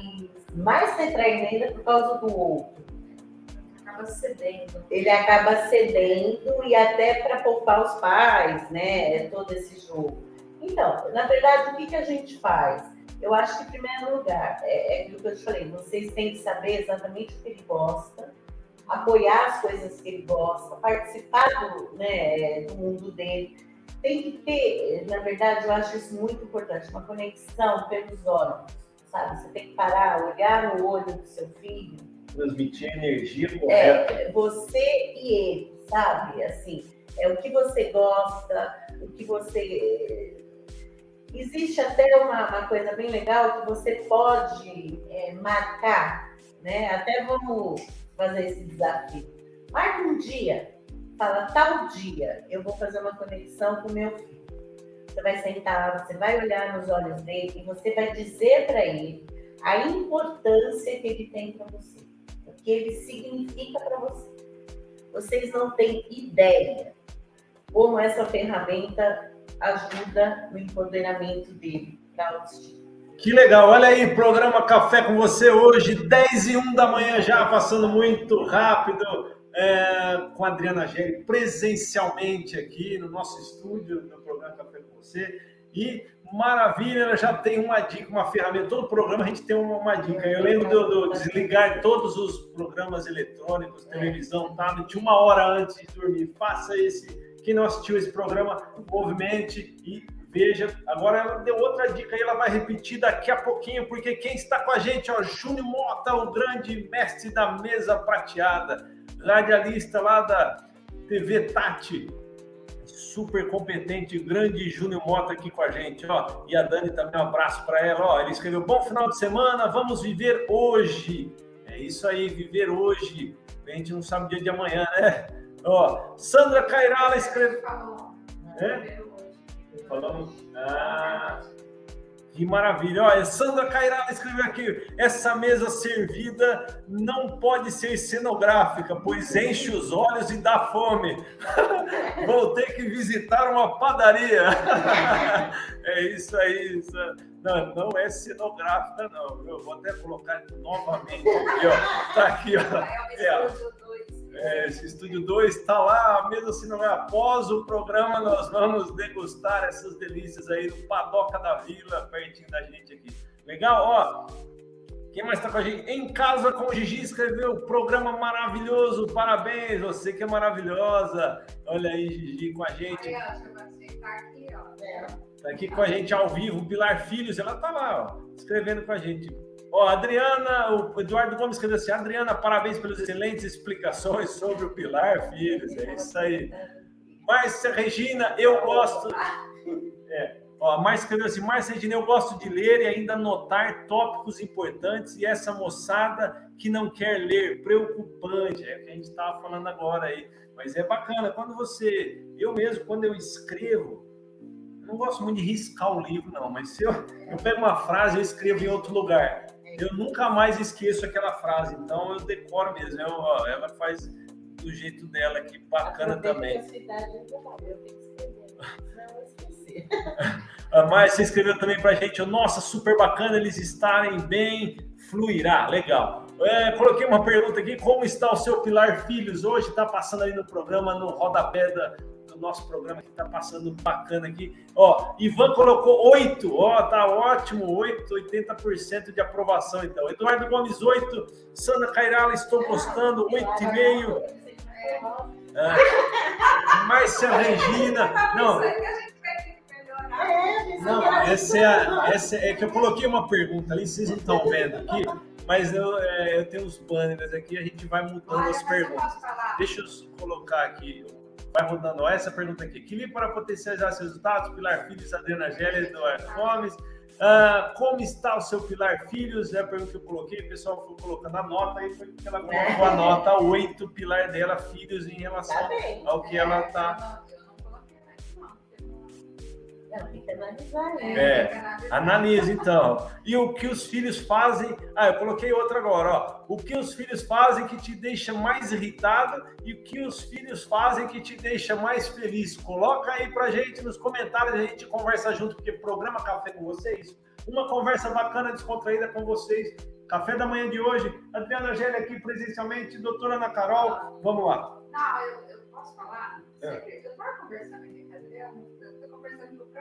mais retraído ainda por causa do outro. Acaba cedendo. Ele acaba cedendo e até para poupar os pais, né? É todo esse jogo. Então, na verdade, o que, que a gente faz? Eu acho que, em primeiro lugar, é, é aquilo que eu te falei, vocês têm que saber exatamente o que ele gosta, apoiar as coisas que ele gosta, participar do, né, do mundo dele. Tem que ter, na verdade, eu acho isso muito importante, uma conexão pelos órgãos sabe? Você tem que parar, olhar no olho do seu filho. Transmitir energia correta. É, você e ele, sabe? Assim, é o que você gosta, o que você. Existe até uma, uma coisa bem legal que você pode é, marcar, né? Até vamos fazer esse desafio. Marca um dia, fala tal dia, eu vou fazer uma conexão com meu filho você vai sentar, você vai olhar nos olhos dele e você vai dizer para ele a importância que ele tem para você, que ele significa para você. Vocês não têm ideia como essa ferramenta ajuda no empoderamento dele autoestima. Que legal, olha aí, programa Café com você hoje, 10 e 1 da manhã já, passando muito rápido é, com a Adriana Gelli presencialmente aqui no nosso estúdio do programa Café com Você. E maravilha, ela já tem uma dica, uma ferramenta. Todo programa a gente tem uma, uma dica. Eu lembro do, do, desligar todos os programas eletrônicos, televisão, tablet, uma hora antes de dormir. Faça esse. Quem não assistiu esse programa, movimente e veja. Agora ela deu outra dica e ela vai repetir daqui a pouquinho, porque quem está com a gente, ó, Júnior Mota, o grande mestre da mesa prateada radialista lá da TV Tati, super competente, grande Júnior Mota aqui com a gente, ó. E a Dani também, um abraço para ela, ó. Ele escreveu: Bom final de semana, vamos viver hoje. É isso aí, viver hoje. A gente não sabe o dia de amanhã, né? Ó, Sandra Cairala escreveu. É? Falamos. Ah, Que maravilha. Olha, Sandra Cairala escreveu aqui: essa mesa servida não pode ser cenográfica, pois enche os olhos e dá fome. Vou ter que visitar uma padaria. é isso aí. Isso. Não, não é cenográfica, não. Eu vou até colocar novamente aqui, ó. Tá aqui, ó. É, é, esse estúdio 2 está lá, mesmo assim não é após o programa, nós vamos degustar essas delícias aí no Padoca da Vila, pertinho da gente aqui. Legal? Ó, quem mais está com a gente? Em Casa com o Gigi escreveu programa maravilhoso, parabéns, você que é maravilhosa. Olha aí, Gigi, com a gente. Está aqui com a gente ao vivo, Pilar Filhos, ela está lá, ó, escrevendo com a gente. Ó, Adriana, o Eduardo Gomes escreveu assim: Adriana, parabéns pelas excelentes explicações sobre o Pilar Filhos. É isso aí. Márcia Regina, eu gosto. É, ó, Márcia escreveu assim: Márcia Regina, eu gosto de ler e ainda anotar tópicos importantes. E essa moçada que não quer ler, preocupante. É o que a gente estava falando agora aí. Mas é bacana, quando você. Eu mesmo, quando eu escrevo, não gosto muito de riscar o livro, não, mas se eu, eu pego uma frase e escrevo em outro lugar eu nunca mais esqueço aquela frase, então eu decoro mesmo. Eu, ó, ela faz do jeito dela aqui, bacana também. A Márcia escreveu também pra gente, nossa, super bacana eles estarem bem, fluirá, legal. É, coloquei uma pergunta aqui, como está o seu Pilar Filhos hoje? Está passando aí no programa, no rodapé da, do nosso programa que está passando bacana aqui. Ó, Ivan colocou 8, ó, tá ótimo, 8, 80% de aprovação então. Eduardo Gomes, 8, Sandra Cairala, estou gostando, 8,5. Ah, Márcia Regina, não. Não, essa é, a, essa é que eu coloquei uma pergunta ali, vocês não estão vendo aqui, mas eu, é, eu tenho uns banners aqui, a gente vai mudando as perguntas. Deixa eu colocar aqui vai rodando. Olha essa pergunta aqui. Equilíbrio para potencializar seus resultados? Pilar Filhos, Adriana Gélia, Eduardo Gomes. Uh, como está o seu Pilar Filhos? É a pergunta que eu coloquei. O pessoal foi colocando a nota aí, foi porque ela colocou a nota 8 Pilar dela, Filhos, em relação tá ao que ela está tem que analisar, né? É, analise então. E o que os filhos fazem. Ah, eu coloquei outra agora, ó. O que os filhos fazem que te deixa mais irritado e o que os filhos fazem que te deixa mais feliz. Coloca aí pra gente nos comentários, a gente conversa junto, porque programa Café com vocês. Uma conversa bacana, descontraída com vocês. Café da manhã de hoje. Adriana Gélia aqui presencialmente, doutora Ana Carol. Vamos lá. Não, eu, eu posso falar? É. Eu estava conversando aqui com a Adriana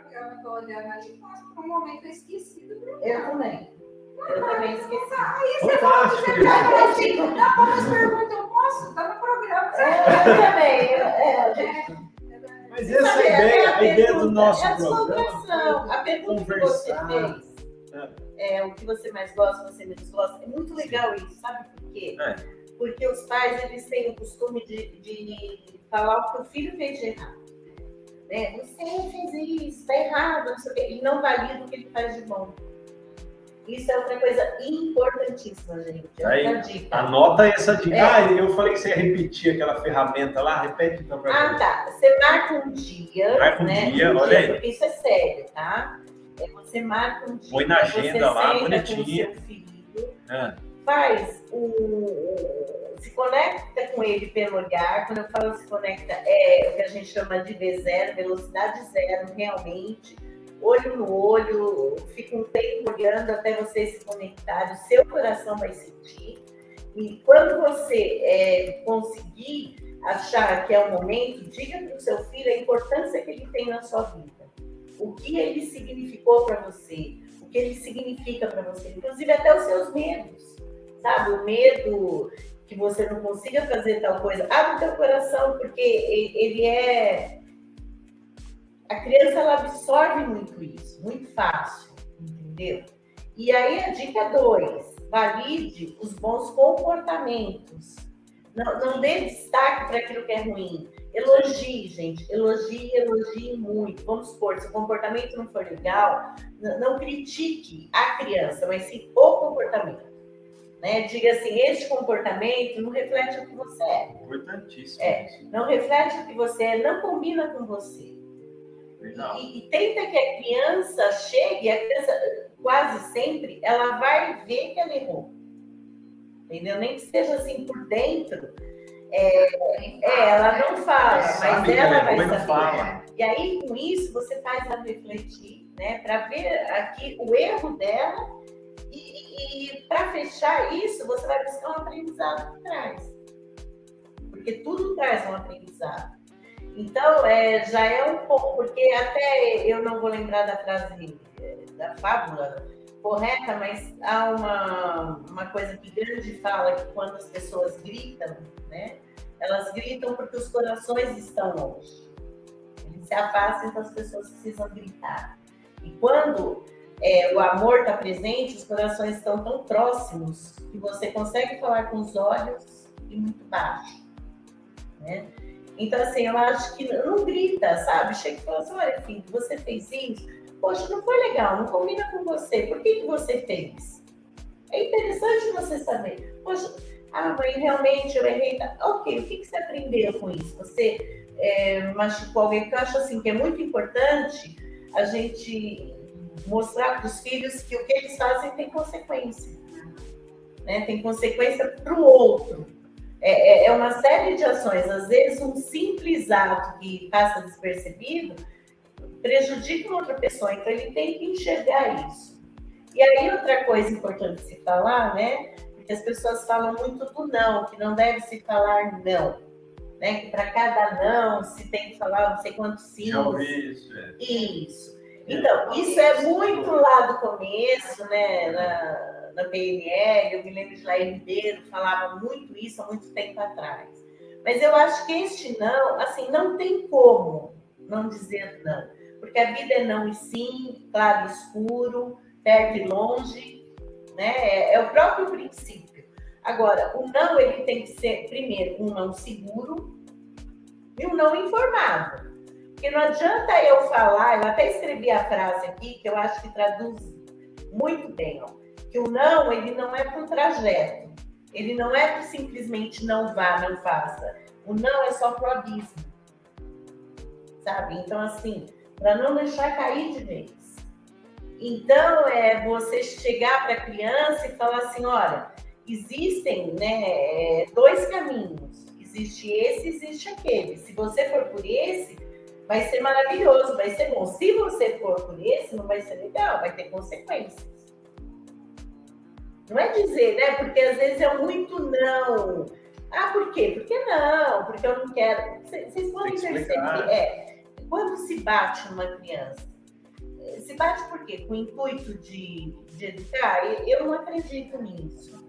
programa, tô olhando ali, nossa, por um momento eu esqueci do programa. Eu também. Eu também esqueci. Aí você fala que você tá assim, não, vamos perguntar, eu posso? Tá no programa. Eu também. Eu, é, mas essa é a ideia, a, ideia do nosso é a programa. A pergunta conversar. que você fez. É. é, o que você mais gosta, você menos gosta. É muito legal isso, sabe por quê? É. Porque os pais eles têm o costume de, de falar o que o filho fez de errado né? Você fez isso, está errado, não sei o quê. E não valida o que ele faz de bom. Isso é outra coisa importantíssima, gente. É Aí, dica. Anota essa dica. É. Ah, eu falei que você ia repetir aquela ferramenta lá, repete então para Ah, tá. Você marca um dia. Marca um né? dia, olha aí. Porque isso é sério, tá? É, você marca um dia. Põe na agenda lá. Com seu filho, ah. Faz o se conecta com ele pelo olhar. Quando eu falo se conecta, é o que a gente chama de V0, velocidade zero, realmente. Olho no olho, fica um tempo olhando até você se conectar, o seu coração vai sentir. E quando você é, conseguir achar que é o momento, diga para o seu filho a importância que ele tem na sua vida. O que ele significou para você, o que ele significa para você, inclusive até os seus medos, sabe? O medo que você não consiga fazer tal coisa, abre teu coração, porque ele é. A criança ela absorve muito isso, muito fácil, entendeu? E aí a dica 2, valide os bons comportamentos. Não, não dê destaque para aquilo que é ruim. Elogie, gente. Elogie, elogie muito. Vamos supor, se o comportamento não for legal, não critique a criança, mas sim o comportamento. Né? Diga assim, este comportamento não reflete o que você é. Importantíssimo. É, não reflete o que você é, não combina com você. E, e, tenta que a criança chegue, a criança, quase sempre, ela vai ver que ela errou. Entendeu? Nem que seja assim por dentro. É, é ela não fala, mas ela vai saber. Fala. E aí, com isso, você faz ela refletir, né? Para ver aqui o erro dela e, e para fechar isso, você vai buscar um aprendizado por trás. Porque tudo traz um aprendizado. Então, é, já é um pouco, porque até eu não vou lembrar da frase é, da fábula correta, mas há uma, uma coisa que grande fala que quando as pessoas gritam, né, elas gritam porque os corações estão longe. Eles se afastam, então as pessoas precisam gritar. E quando é, o amor está presente, os corações estão tão próximos que você consegue falar com os olhos e muito baixo. Né? Então, assim, eu acho que não grita, sabe? Chega e fala assim: olha, filho, você fez isso? Poxa, não foi legal, não combina com você. Por que, que você fez? É interessante você saber. Poxa, ah, mãe, realmente eu errei. Ok, o que, que você aprendeu com isso? Você é, machucou alguém? Porque eu acho assim que é muito importante a gente mostrar para os filhos que o que eles fazem tem consequência. Né? Tem consequência para o outro. É, é, é, uma série de ações. Às vezes, um simples ato que passa despercebido prejudica uma outra pessoa, então ele tem que enxergar isso. E aí, outra coisa importante se falar, né? Porque as pessoas falam muito do não, que não deve se falar não. Né? Que para cada não se tem que falar não sei quantos sim. Já ouvi isso. É. Isso. Então, isso é muito lá do começo, né? Na, na PNL, eu me lembro de Lair Ribeiro falava muito isso há muito tempo atrás. Mas eu acho que este não, assim, não tem como não dizer não. Porque a vida é não e sim, claro e escuro, perto e longe, né? É, é o próprio princípio. Agora, o não, ele tem que ser, primeiro, um não seguro e um não informado. Porque não adianta eu falar, eu até escrevi a frase aqui, que eu acho que traduz muito bem, ó que o não, ele não é para um trajeto. Ele não é simplesmente não vá, não faça. O não é só para o abismo. Sabe? Então, assim, para não deixar cair de vez. Então, é você chegar para a criança e falar assim: olha, existem né, dois caminhos. Existe esse, existe aquele. Se você for por esse, vai ser maravilhoso, vai ser bom. Se você for por esse, não vai ser legal, vai ter consequências. Não é dizer, né? Porque às vezes é muito não. Ah, por quê? Porque não, porque eu não quero. Vocês podem perceber. É, quando se bate numa criança, se bate por quê? Com o intuito de, de educar? Eu não acredito nisso.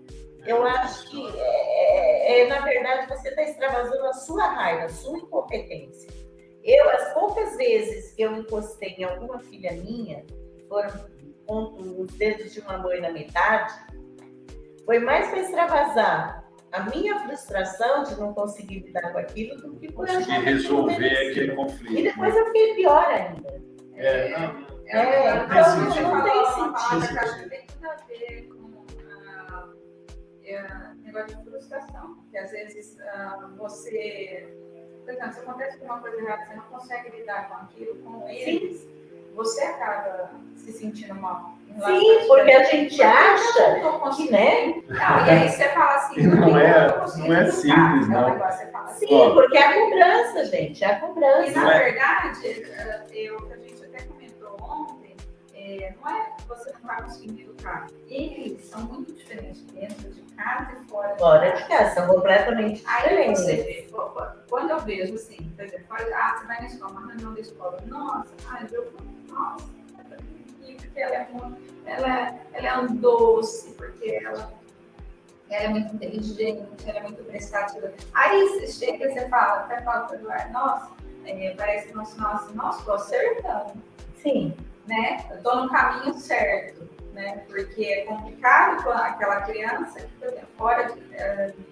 Eu acho que, é, é, é na verdade, você está extravasando a sua raiva, a sua incompetência. Eu, as poucas vezes que eu encostei em alguma filha minha, foram com os dedos de uma mãe na metade, foi mais para extravasar a minha frustração de não conseguir lidar com aquilo do que por conseguir resolver aquele conflito. E depois eu fiquei pior ainda. É, não. É, é, não tem então, sentido. Não tem sentido. Tem tudo a ver com a, é, negócio de frustração. Que às vezes uh, você, por exemplo, se acontece uma coisa errada, você não consegue lidar com aquilo, com eles. Sim você acaba se sentindo mal. Sim, porque a gente acha que, né? Não, e aí você fala assim, não, é, não é simples, não. Assim, Sim, porque é a cobrança, gente, é a cobrança. E na verdade, eh, eu, a gente é, não é que você não vai conseguir educar. Eles são muito diferentes dentro de casa e fora de fora casa. de casa, são completamente diferentes. Aí você vê, quando eu vejo assim, por exemplo, ah, você vai na escola, uma reunião da escola, nossa, ai, eu nossa, porque ela é, muito, ela, ela é um doce, porque ela, ela é muito inteligente, ela é muito prestativa. Aí você chega e você fala, até fala para o Eduardo, nossa, é, parece que nós, nossa, nossa, acertando. Sim. Né? Eu estou no caminho certo, né? Porque é complicado com aquela criança que, por exemplo, fora de. Uh,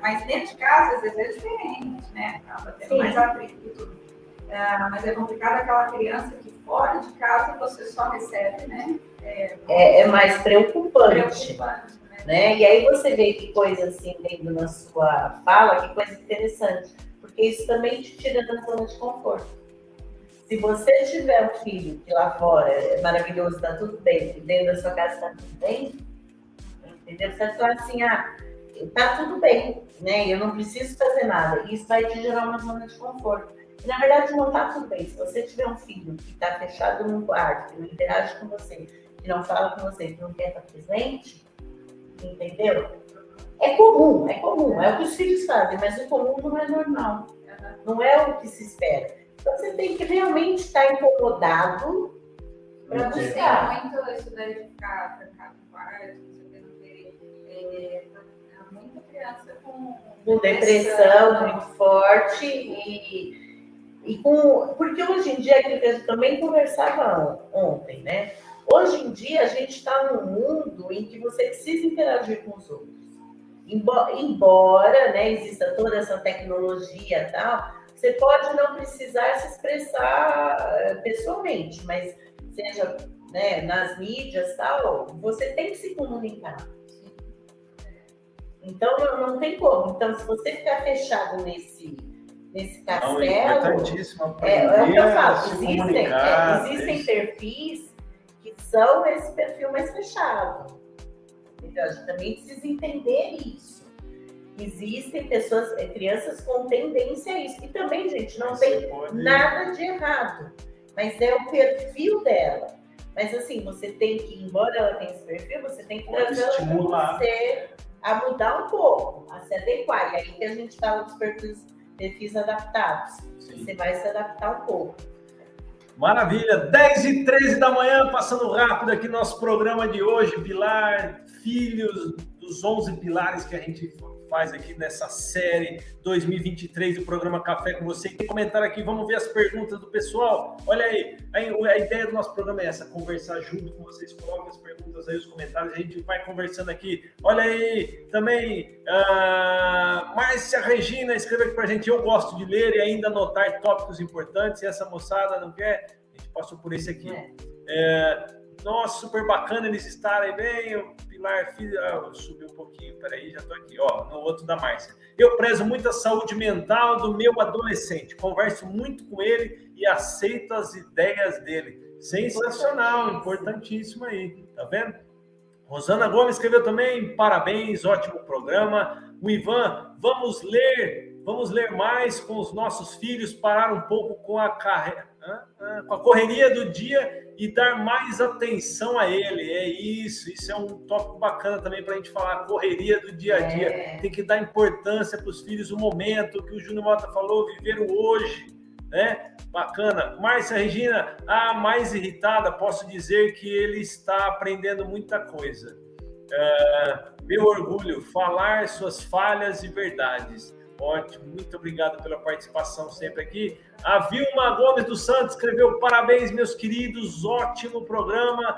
mas dentro de casa, às vezes é diferente, né? Acaba tendo Sim. mais atrito. Uh, mas é complicado aquela criança que fora de casa você só recebe, né? É, é, é mais preocupante. preocupante né? né? E aí você vê que coisa assim dentro na sua fala, que coisa interessante, porque isso também te tira da zona de conforto. Se você tiver um filho que lá fora é maravilhoso, está tudo bem, que dentro da sua casa está tudo bem, entendeu? Você vai falar assim, ah, tá tudo bem, né? Eu não preciso fazer nada. Isso vai te gerar uma zona de conforto. Na verdade, não tá tudo bem. Se você tiver um filho que está fechado num quarto, que não interage com você, que não fala com você, que não quer estar presente, entendeu? É comum, é comum, é o que os filhos fazem, mas o comum não é normal. Não é o que se espera. Então você tem que realmente estar incomodado para buscar. Tem muito isso daí de ficar trancado no quarto, você não ter. É, muita criança com. Com depressão muito forte e, e com. Porque hoje em dia, aquilo que eu também conversava ontem, né? Hoje em dia a gente está num mundo em que você precisa interagir com os outros. Embora né, exista toda essa tecnologia e tal, você pode não precisar se expressar eh, pessoalmente, mas seja né, nas mídias tal, você tem que se comunicar. Então não, não tem como. Então, se você ficar fechado nesse, nesse castelo. é importantíssimo é, é o que eu falo. Existem, é, existem perfis que são esse perfil mais fechado. Então, a gente também precisa entender isso. Existem pessoas, eh, crianças com tendência a isso. E também, gente, não Você tem pode... nada de errado, mas é o perfil dela. Mas assim, você tem que, embora ela tenha esse perfil, você tem que trazer ela você a mudar um pouco, a se adequar. E aí que a gente fala dos perfis, perfis adaptados. Sim. Você vai se adaptar um pouco. Maravilha, 10 e 13 da manhã, passando rápido aqui nosso programa de hoje, Pilar, filhos dos 11 pilares que a gente faz aqui nessa série 2023 do programa Café com você. Tem comentário aqui, vamos ver as perguntas do pessoal. Olha aí, a, a ideia do nosso programa é essa, conversar junto com vocês. Coloquem as perguntas aí, os comentários, a gente vai conversando aqui. Olha aí, também, uh, Márcia Regina escreveu aqui pra gente, eu gosto de ler e ainda anotar tópicos importantes, e essa moçada não quer, a gente passou por esse aqui. É. É, nossa, super bacana eles estarem bem. Pilar ah, subi um pouquinho, peraí, já tô aqui, ó, no outro da Márcia. Eu prezo muito a saúde mental do meu adolescente, converso muito com ele e aceito as ideias dele. Sensacional, importantíssimo aí, tá vendo? Rosana Gomes escreveu também, parabéns, ótimo programa. O Ivan, vamos ler, vamos ler mais com os nossos filhos, parar um pouco com a carreira com a correria do dia e dar mais atenção a ele. É isso, isso é um tópico bacana também para a gente falar, correria do dia a dia. É. Tem que dar importância para os filhos, o momento que o Júnior Mota falou, viver o hoje. Né? Bacana. Márcia Regina, a mais irritada, posso dizer que ele está aprendendo muita coisa. É, meu orgulho, falar suas falhas e verdades. Ótimo, muito obrigado pela participação sempre aqui. A Vilma Gomes dos Santos escreveu: parabéns, meus queridos, ótimo programa.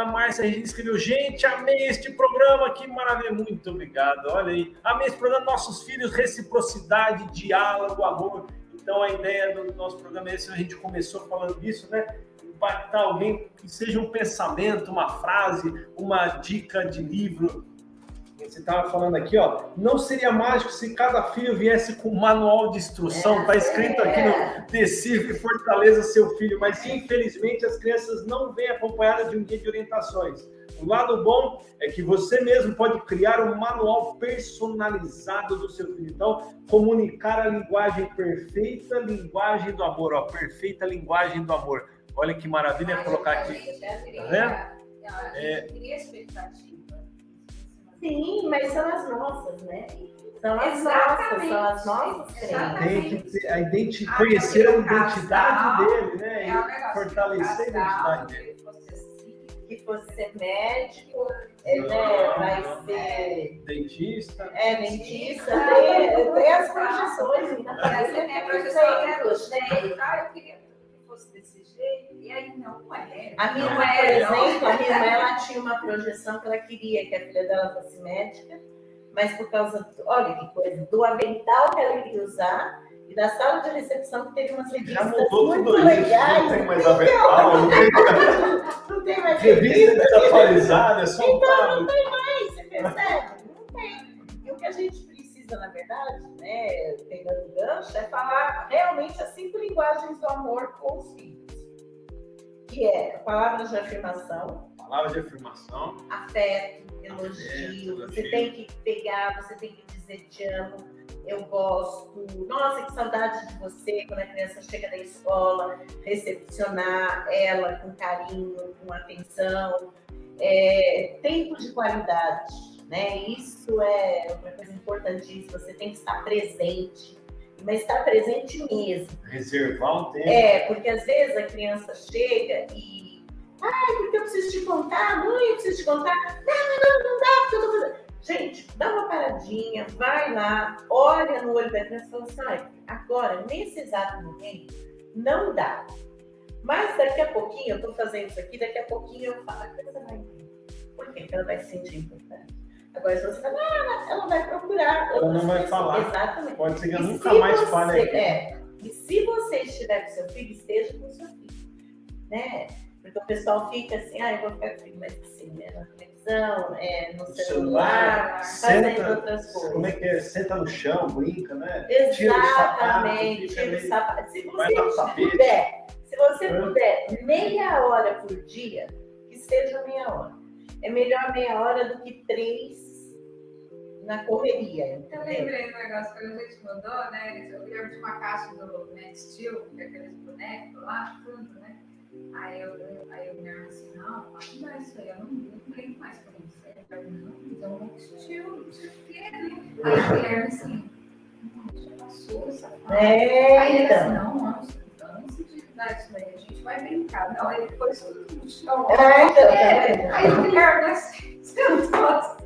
A Márcia Regina escreveu: gente, amei este programa, que maravilha, muito obrigado. Olha aí, amei esse programa, nossos filhos, reciprocidade, diálogo, amor. Então a ideia do nosso programa é esse, a gente começou falando disso, né? Impactar alguém que seja um pensamento, uma frase, uma dica de livro você estava falando aqui, ó, não seria mágico se cada filho viesse com um manual de instrução, está escrito aqui no Decifre Fortaleza seu filho, mas infelizmente as crianças não vêm acompanhadas de um guia de orientações. O lado bom é que você mesmo pode criar um manual personalizado do seu filho. Então, comunicar a linguagem perfeita, linguagem do amor, ó, perfeita linguagem do amor. Olha que maravilha colocar aqui. Tá vendo? É, queria expectativa Sim, mas são as nossas, né? São as Exatamente. nossas, são as nossas crenças. Tem a identi conhecer a identidade dele, né? É Fortalecer a identidade dele. Que fosse ser médico, é, né? vai ser. Dentista. É, dentista. Tem, tem as projeções ainda. Tem a projeção, né? Ah, eu queria que fosse desse jeito. E aí não é. A minha irmã, por exemplo, a minha irmã ela tinha uma projeção que ela queria que a filha dela fosse médica, mas por causa, olha que coisa, do avental que ela iria usar e da sala de recepção que teve umas revistas muito legais. Não tem mais avental, não tem, não tem mais revista desatualizada, é só Então não tem mais, você percebe? Não tem. E o que a gente precisa, na verdade, né, pegando gancho é falar realmente as cinco linguagens do amor com os filhos. Que é palavras de afirmação. Palavras de afirmação. Afeto, elogio. Afeto, você tem que pegar, você tem que dizer te amo, eu gosto. Nossa, que saudade de você quando a criança chega da escola, recepcionar ela com carinho, com atenção. É, tempo de qualidade, né? Isso é uma coisa importantíssima. Você tem que estar presente, mas estar presente mesmo. Reservar um tempo. É, porque às vezes a criança chega e. Ai, porque eu preciso te contar, mãe, eu preciso te contar. Não, não, não dá, porque eu tô fazendo. Gente, dá uma paradinha, vai lá, olha no olho da criança e fala assim, agora, nesse exato momento, não dá. Mas daqui a pouquinho, eu tô fazendo isso aqui, daqui a pouquinho eu falo, a criança vai. Por quê? Porque ela vai se sentir importante. Agora, se você fala, ah, ela vai procurar. Ela não vai falar. Exatamente. Pode ser que ela nunca mais você, fale aqui. É, e se você estiver com seu filho, esteja com seu filho. Né? Porque o pessoal fica assim, ah, eu vou ficar com o filho, mas assim, né? Na televisão, é, no, celular, celular fazendo outras coisas. Como é que é? Senta no chão, brinca, né? Exatamente, tira o sapato. Se você puder, se você puder, meia hora por dia, que seja meia hora. É melhor meia hora do que três na correria. Eu lembrei do negócio que a gente mandou, né? Eu lembro de uma caixa do Net Steel, que é aqueles bonecos lá, tudo, né? Aí eu, eu, aí eu me assim, não, não dá isso aí, eu não, não brinco mais com isso. Aí eu falei, não, então não estilo, não sei o quê, né? Aí o Guilherme assim, não, já passou essa fase. É, Aí ele assim, então. não, antes, antes de dar isso daí, a gente vai brincar. Não, aí depois tudo no chão. É, tá É, vendo? Aí o Guilherme assim, sentou assim,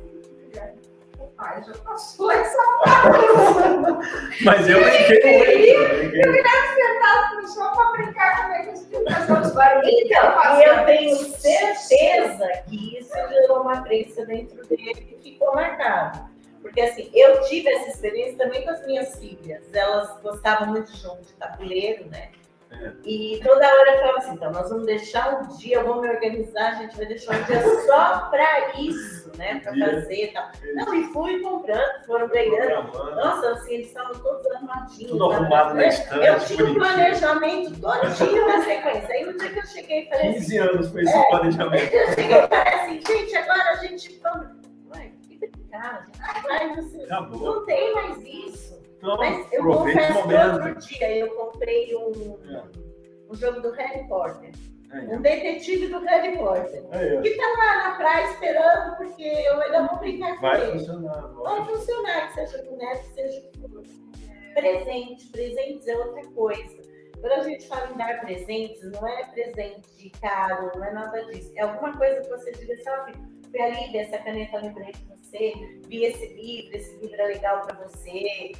Guilherme, o pai já passou essa fase. Mas eu brinquei eu Guilherme sentado no chão pra brincar como é que a gente fazer os Então, e fazia. eu tenho certeza que isso gerou uma crença dentro dele que ficou marcado. Porque assim, eu tive essa experiência também com as minhas filhas. Elas gostavam muito de jogo de tabuleiro, né? É. E toda hora eu falava assim, então nós vamos deixar um dia, eu vou me organizar, a gente vai deixar um dia só para isso, né? Para fazer e tal. Não, e fui comprando, foram ganhando. Nossa, assim, eles estavam todos arrumadinhos. Tudo arrumado na Eu- estante, Eu tinha um planejamento todinho na sequência. Aí no dia que eu cheguei, falei assim, 15 anos foi esse planejamento. eu cheguei e falei assim, gente, agora a gente vamos. Ué, que você... Acabou. Não tem mais isso. Então, Mas eu confesso que outro dia eu comprei um, É. um jogo do Harry Potter. Aí, Um detetive do Harry Potter. ó. Que tá lá na praia esperando, porque eu ainda vou brincar com Vai ele. funcionar. Vai funcionar, que seja boneco, que seja. Presente, presentes é outra coisa. Quando a gente fala em dar presentes, não é presente caro, não é nada disso. É alguma coisa que você diga assim, ó, fui ali, essa caneta, lembrei de você, vi esse livro, esse livro é legal para você.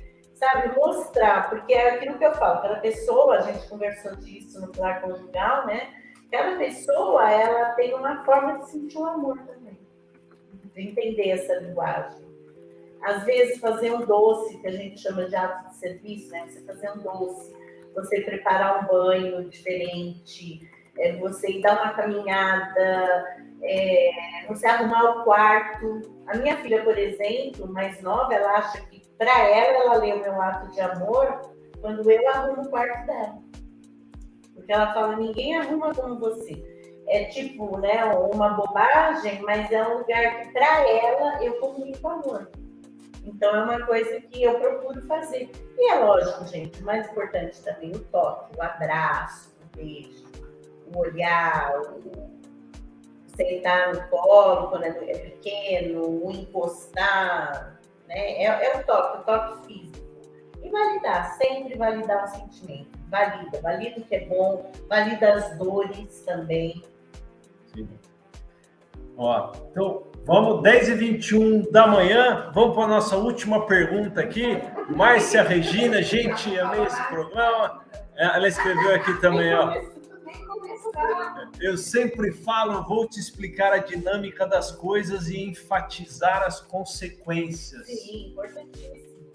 Sabe, mostrar, porque é aquilo que eu falo, cada pessoa, a gente conversou disso no pilar conjugal, né? Cada pessoa, ela tem uma forma de sentir o amor também, de entender essa linguagem. Às vezes, fazer um doce, que a gente chama de ato de serviço, né? Você fazer um doce, você preparar um banho diferente, é, você ir dar uma caminhada, é, você arrumar o quarto. A minha filha, por exemplo, mais nova, ela acha que para ela, ela o meu ato de amor quando eu arrumo o quarto dela. Porque ela fala, ninguém arruma como você. É tipo, né, uma bobagem, mas é um lugar que para ela eu comunico amor. Então é uma coisa que eu procuro fazer. E é lógico, gente, o mais importante também o toque, o abraço, o beijo, o olhar, o sentar no colo quando é pequeno, o encostar, né? É, é o toque, o toque físico. E validar, sempre validar o sentimento. Valida, valida o que é bom, valida as dores também. Sim. Ó, então, vamos 10 e 21 da manhã. Vamos para a nossa última pergunta aqui. Márcia Regina, gente, amei esse programa. Ela escreveu aqui também, ó. Eu sempre falo, vou te explicar a dinâmica das coisas e enfatizar as consequências. Sim, importantíssimo.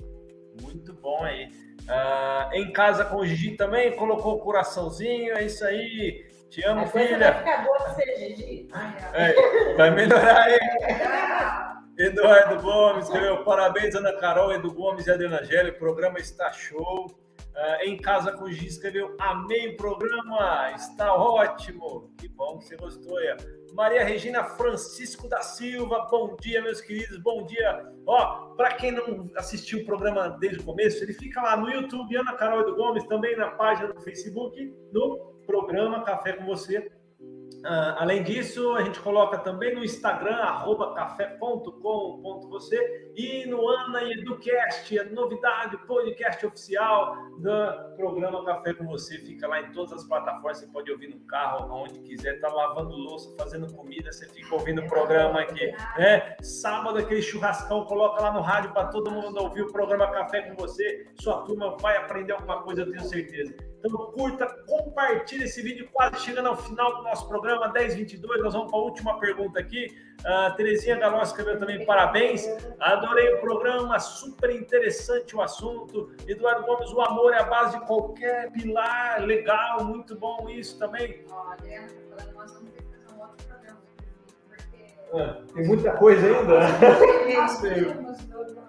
Muito bom aí. Ah, em casa com o Gigi também, colocou o coraçãozinho, é isso aí. Te amo, A coisa vai filha. ficar boa você, Gigi. É, vai melhorar aí. Eduardo Gomes escreveu parabéns, Ana Carol, Edu Gomes e Adriana Gelli. O programa está show. Uh, em casa com o Gi escreveu: Amei o programa, está ótimo. Que bom que você gostou. É. Maria Regina Francisco da Silva, bom dia, meus queridos, bom dia. Ó, para quem não assistiu o programa desde o começo, ele fica lá no YouTube, Ana Carol Edu Gomes, também na página do Facebook, no programa Café com Você além disso, a gente coloca também no Instagram, arroba café.com.você e no Ana Educast, a novidade, podcast oficial do programa Café com Você. Fica lá em todas as plataformas, você pode ouvir no carro, onde quiser, tá lavando louça, fazendo comida, você fica ouvindo o programa aqui. Né? Sábado, aquele churrascão, coloca lá no rádio para todo mundo ouvir o programa Café com Você. Sua turma vai aprender alguma coisa, eu tenho certeza. Então curta, compartilhe esse vídeo, quase chegando ao final do nosso programa, 1022. Nós vamos para a última pergunta aqui. Uh, Terezinha Galó escreveu também parabéns. Adorei o programa, super interessante o assunto. Eduardo Gomes, o amor é a base de qualquer pilar. Legal, muito bom isso também. Olha, nós vamos ter que fazer um outro programa. Porque... É, tem muita coisa ainda.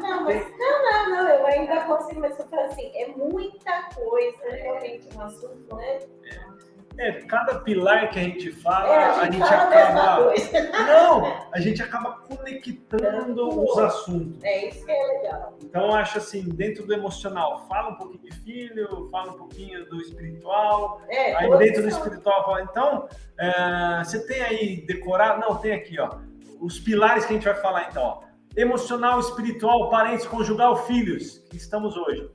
Não, mas não, não, não, eu ainda consigo, mas eu falo assim, é muita coisa, realmente, um assunto, né? É, cada pilar que a gente fala, é, a gente, a gente acaba. Não, a gente acaba conectando os assuntos. É isso que é legal. Então, acho assim, dentro do emocional, fala um pouquinho de filho, fala um pouquinho do espiritual. É, aí dentro do espiritual, fala. Então, é, você tem aí decorado? Não, tem aqui, ó. Os pilares que a gente vai falar, então, ó emocional, espiritual, parentes, conjugal, filhos, que estamos hoje.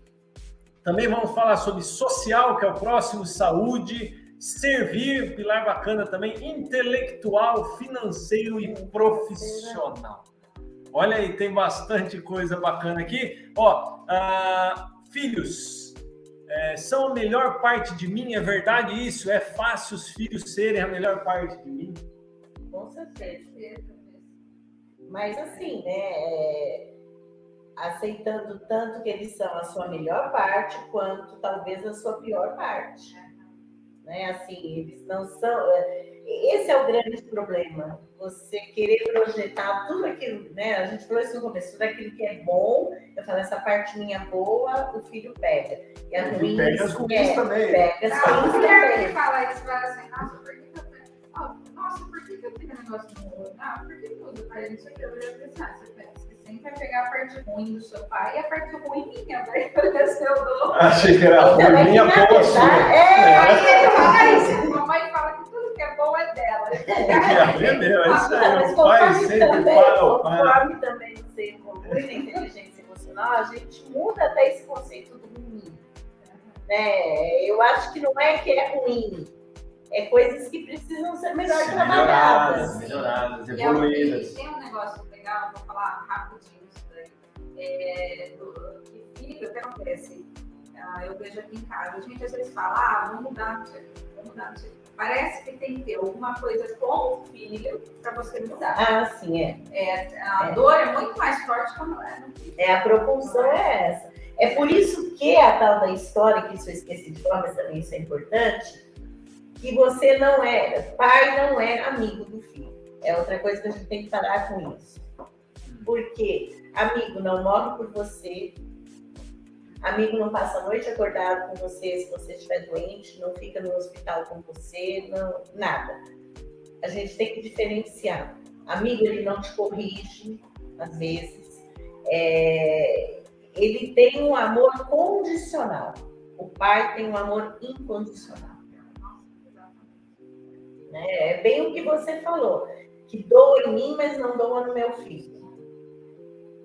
Também vamos falar sobre social, que é o próximo, saúde, servir, pilar bacana também, intelectual, financeiro e profissional. Olha aí, tem bastante coisa bacana aqui. Ó, uh, filhos é, são a melhor parte de mim, é verdade isso? É fácil os filhos serem a melhor parte de mim? Com certeza mas assim, né? É, aceitando tanto que eles são a sua melhor parte, quanto talvez a sua pior parte. Né? Assim, eles não são. É, esse é o grande problema. Você querer projetar tudo aquilo, né? A gente falou isso no começo, tudo aquilo que é bom, eu falo, essa parte minha boa, o filho pega. E a ruim, pega as ruins é, também. Pega as ruins também. que fala isso, fala assim, nossa, por negócio no... Ah, por que tudo? Aí isso aqui, eu já pensei, ah, você sempre vai pegar a parte ruim do seu pai e a parte ruim minha, vai acontecer o do. Achei que era ruim então, minha poxa. É, aí ele fala isso. Mamãe fala que tudo que é bom é dela. É meu, é isso aí. O pai sempre fala. Conforme também você evolui na inteligência emocional, a gente muda até esse conceito do ruim. Né? Eu acho que não é que é ruim é coisas que precisam ser melhor trabalhadas. Melhoradas, evoluídas. Tem um negócio legal, vou falar rapidinho isso daí. É, do, que acontece? Ah, eu vejo aqui em casa, a gente às vezes fala, ah, vamos mudar aqui, vamos mudar aqui. Parece que tem que ter alguma coisa com o filho para você mudar. Ah, sim, é. é a é. dor é muito mais forte quando é no filho. É, a propulsão é essa. É por isso que a tal da história, que isso eu esqueci de falar, mas também isso é importante, que você não é, pai não é amigo do filho. É outra coisa que a gente tem que parar com isso. Porque amigo não morre por você, amigo não passa a noite acordado com você se você estiver doente, não fica no hospital com você, não, nada. A gente tem que diferenciar. Amigo, ele não te corrige, às vezes. É, ele tem um amor condicional. O pai tem um amor incondicional. Né? É bem o que você falou, que doa em mim, mas não doa no meu filho.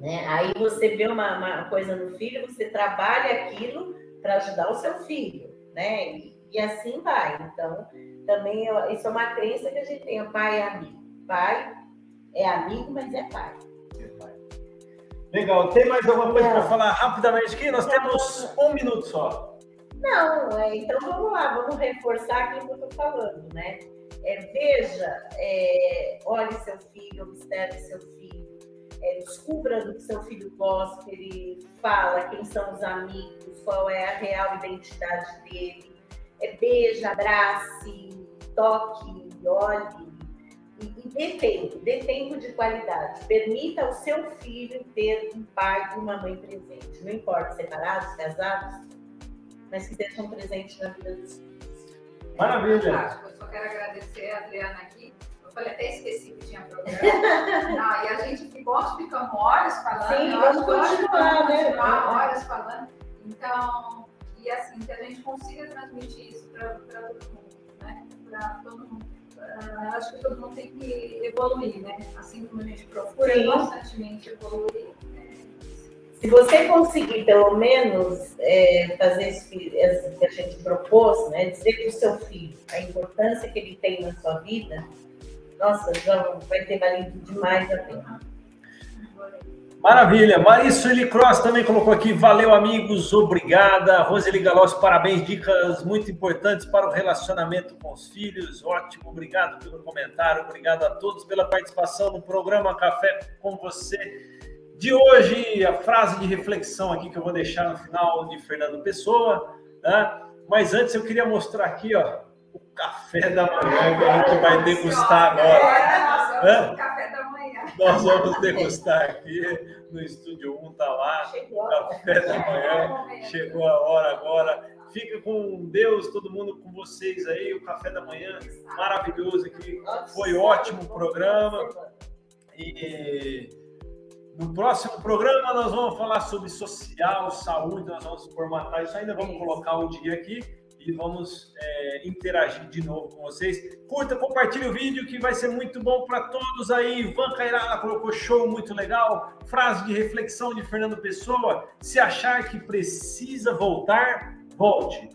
Né? Aí você vê uma, uma coisa no filho, você trabalha aquilo para ajudar o seu filho, né? E, e, assim vai. Então, também isso é uma crença que a gente tem. O pai é amigo. Pai é amigo, mas é pai. Legal. Tem mais alguma coisa para falar rapidamente aqui? Nós temos um minuto só. Não, é, então vamos lá, vamos reforçar aquilo que eu estou falando, né? É, veja, é, olhe seu filho, observe seu filho, é, descubra do que seu filho gosta, que ele fala, quem são os amigos, qual é a real identidade dele. É, beija, abrace, toque, olhe, E, e dê tempo, dê tempo de qualidade. Permita ao seu filho ter um pai e uma mãe presente. Não importa, separados, casados, mas que sejam presentes na vida dos filhos. Maravilha! Quero agradecer a Adriana aqui. Eu falei, até esqueci que tinha programa. Não, e a gente ficou, ficamos horas falando. Sim, vamos continuar, né? continuar horas falando. Então, e assim, que a gente consiga transmitir isso para todo mundo, né? Para todo mundo. Ah, acho que todo mundo tem que evoluir, né? Assim como a gente procura Sim. constantemente evoluir. Se você conseguir, pelo menos, é, fazer isso que, que a gente propôs, né, dizer para o seu filho a importância que ele tem na sua vida, nossa, já vai ter valido demais a pena. Maravilha. Marício Cross também colocou aqui. Valeu, amigos. Obrigada. Roseli Galós, parabéns. Dicas muito importantes para o relacionamento com os filhos. Ótimo. Obrigado pelo comentário. Obrigado a todos pela participação no programa Café com você de hoje. A frase de reflexão aqui que eu vou deixar no final de Fernando Pessoa. Né? Mas antes eu queria mostrar aqui, ó, o café da manhã que a gente vai degustar agora. É, vamos café da manhã. Nós vamos degustar aqui no estúdio 1, tá lá. Chegou. Café da manhã. Chegou a hora agora. Fica com Deus, todo mundo com vocês aí. O café da manhã maravilhoso aqui. Foi ótimo o programa. E no próximo programa nós vamos falar sobre social, saúde, nós vamos formatar isso ainda, vamos colocar o dia aqui e vamos é, interagir de novo com vocês. Curta, compartilhe o vídeo que vai ser muito bom para todos aí. Ivan Cairala colocou show muito legal. Frase de reflexão de Fernando Pessoa. Se achar que precisa voltar, volte.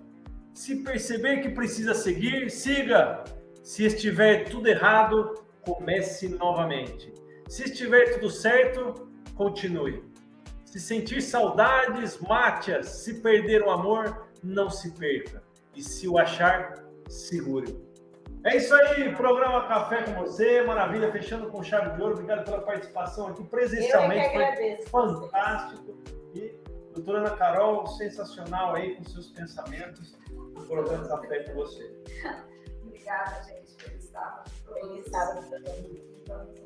Se perceber que precisa seguir, siga. Se estiver tudo errado, comece novamente. Se estiver tudo certo, continue. Se sentir saudades, mate-as. Se perder o amor, não se perca. E se o achar, segure. É isso aí, programa Café com você, maravilha, fechando com chave de ouro. Obrigado pela participação aqui Eu é que presencialmente. Foi agradeço. fantástico. E doutora Ana Carol, sensacional aí com seus pensamentos no programa Café com você. Obrigada, gente. Sábado pra todo mundo.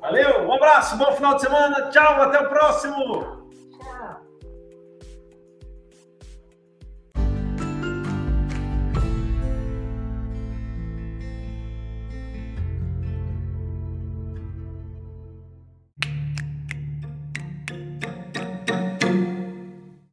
Valeu, um abraço, bom final de semana, tchau, até o próximo! Tchau!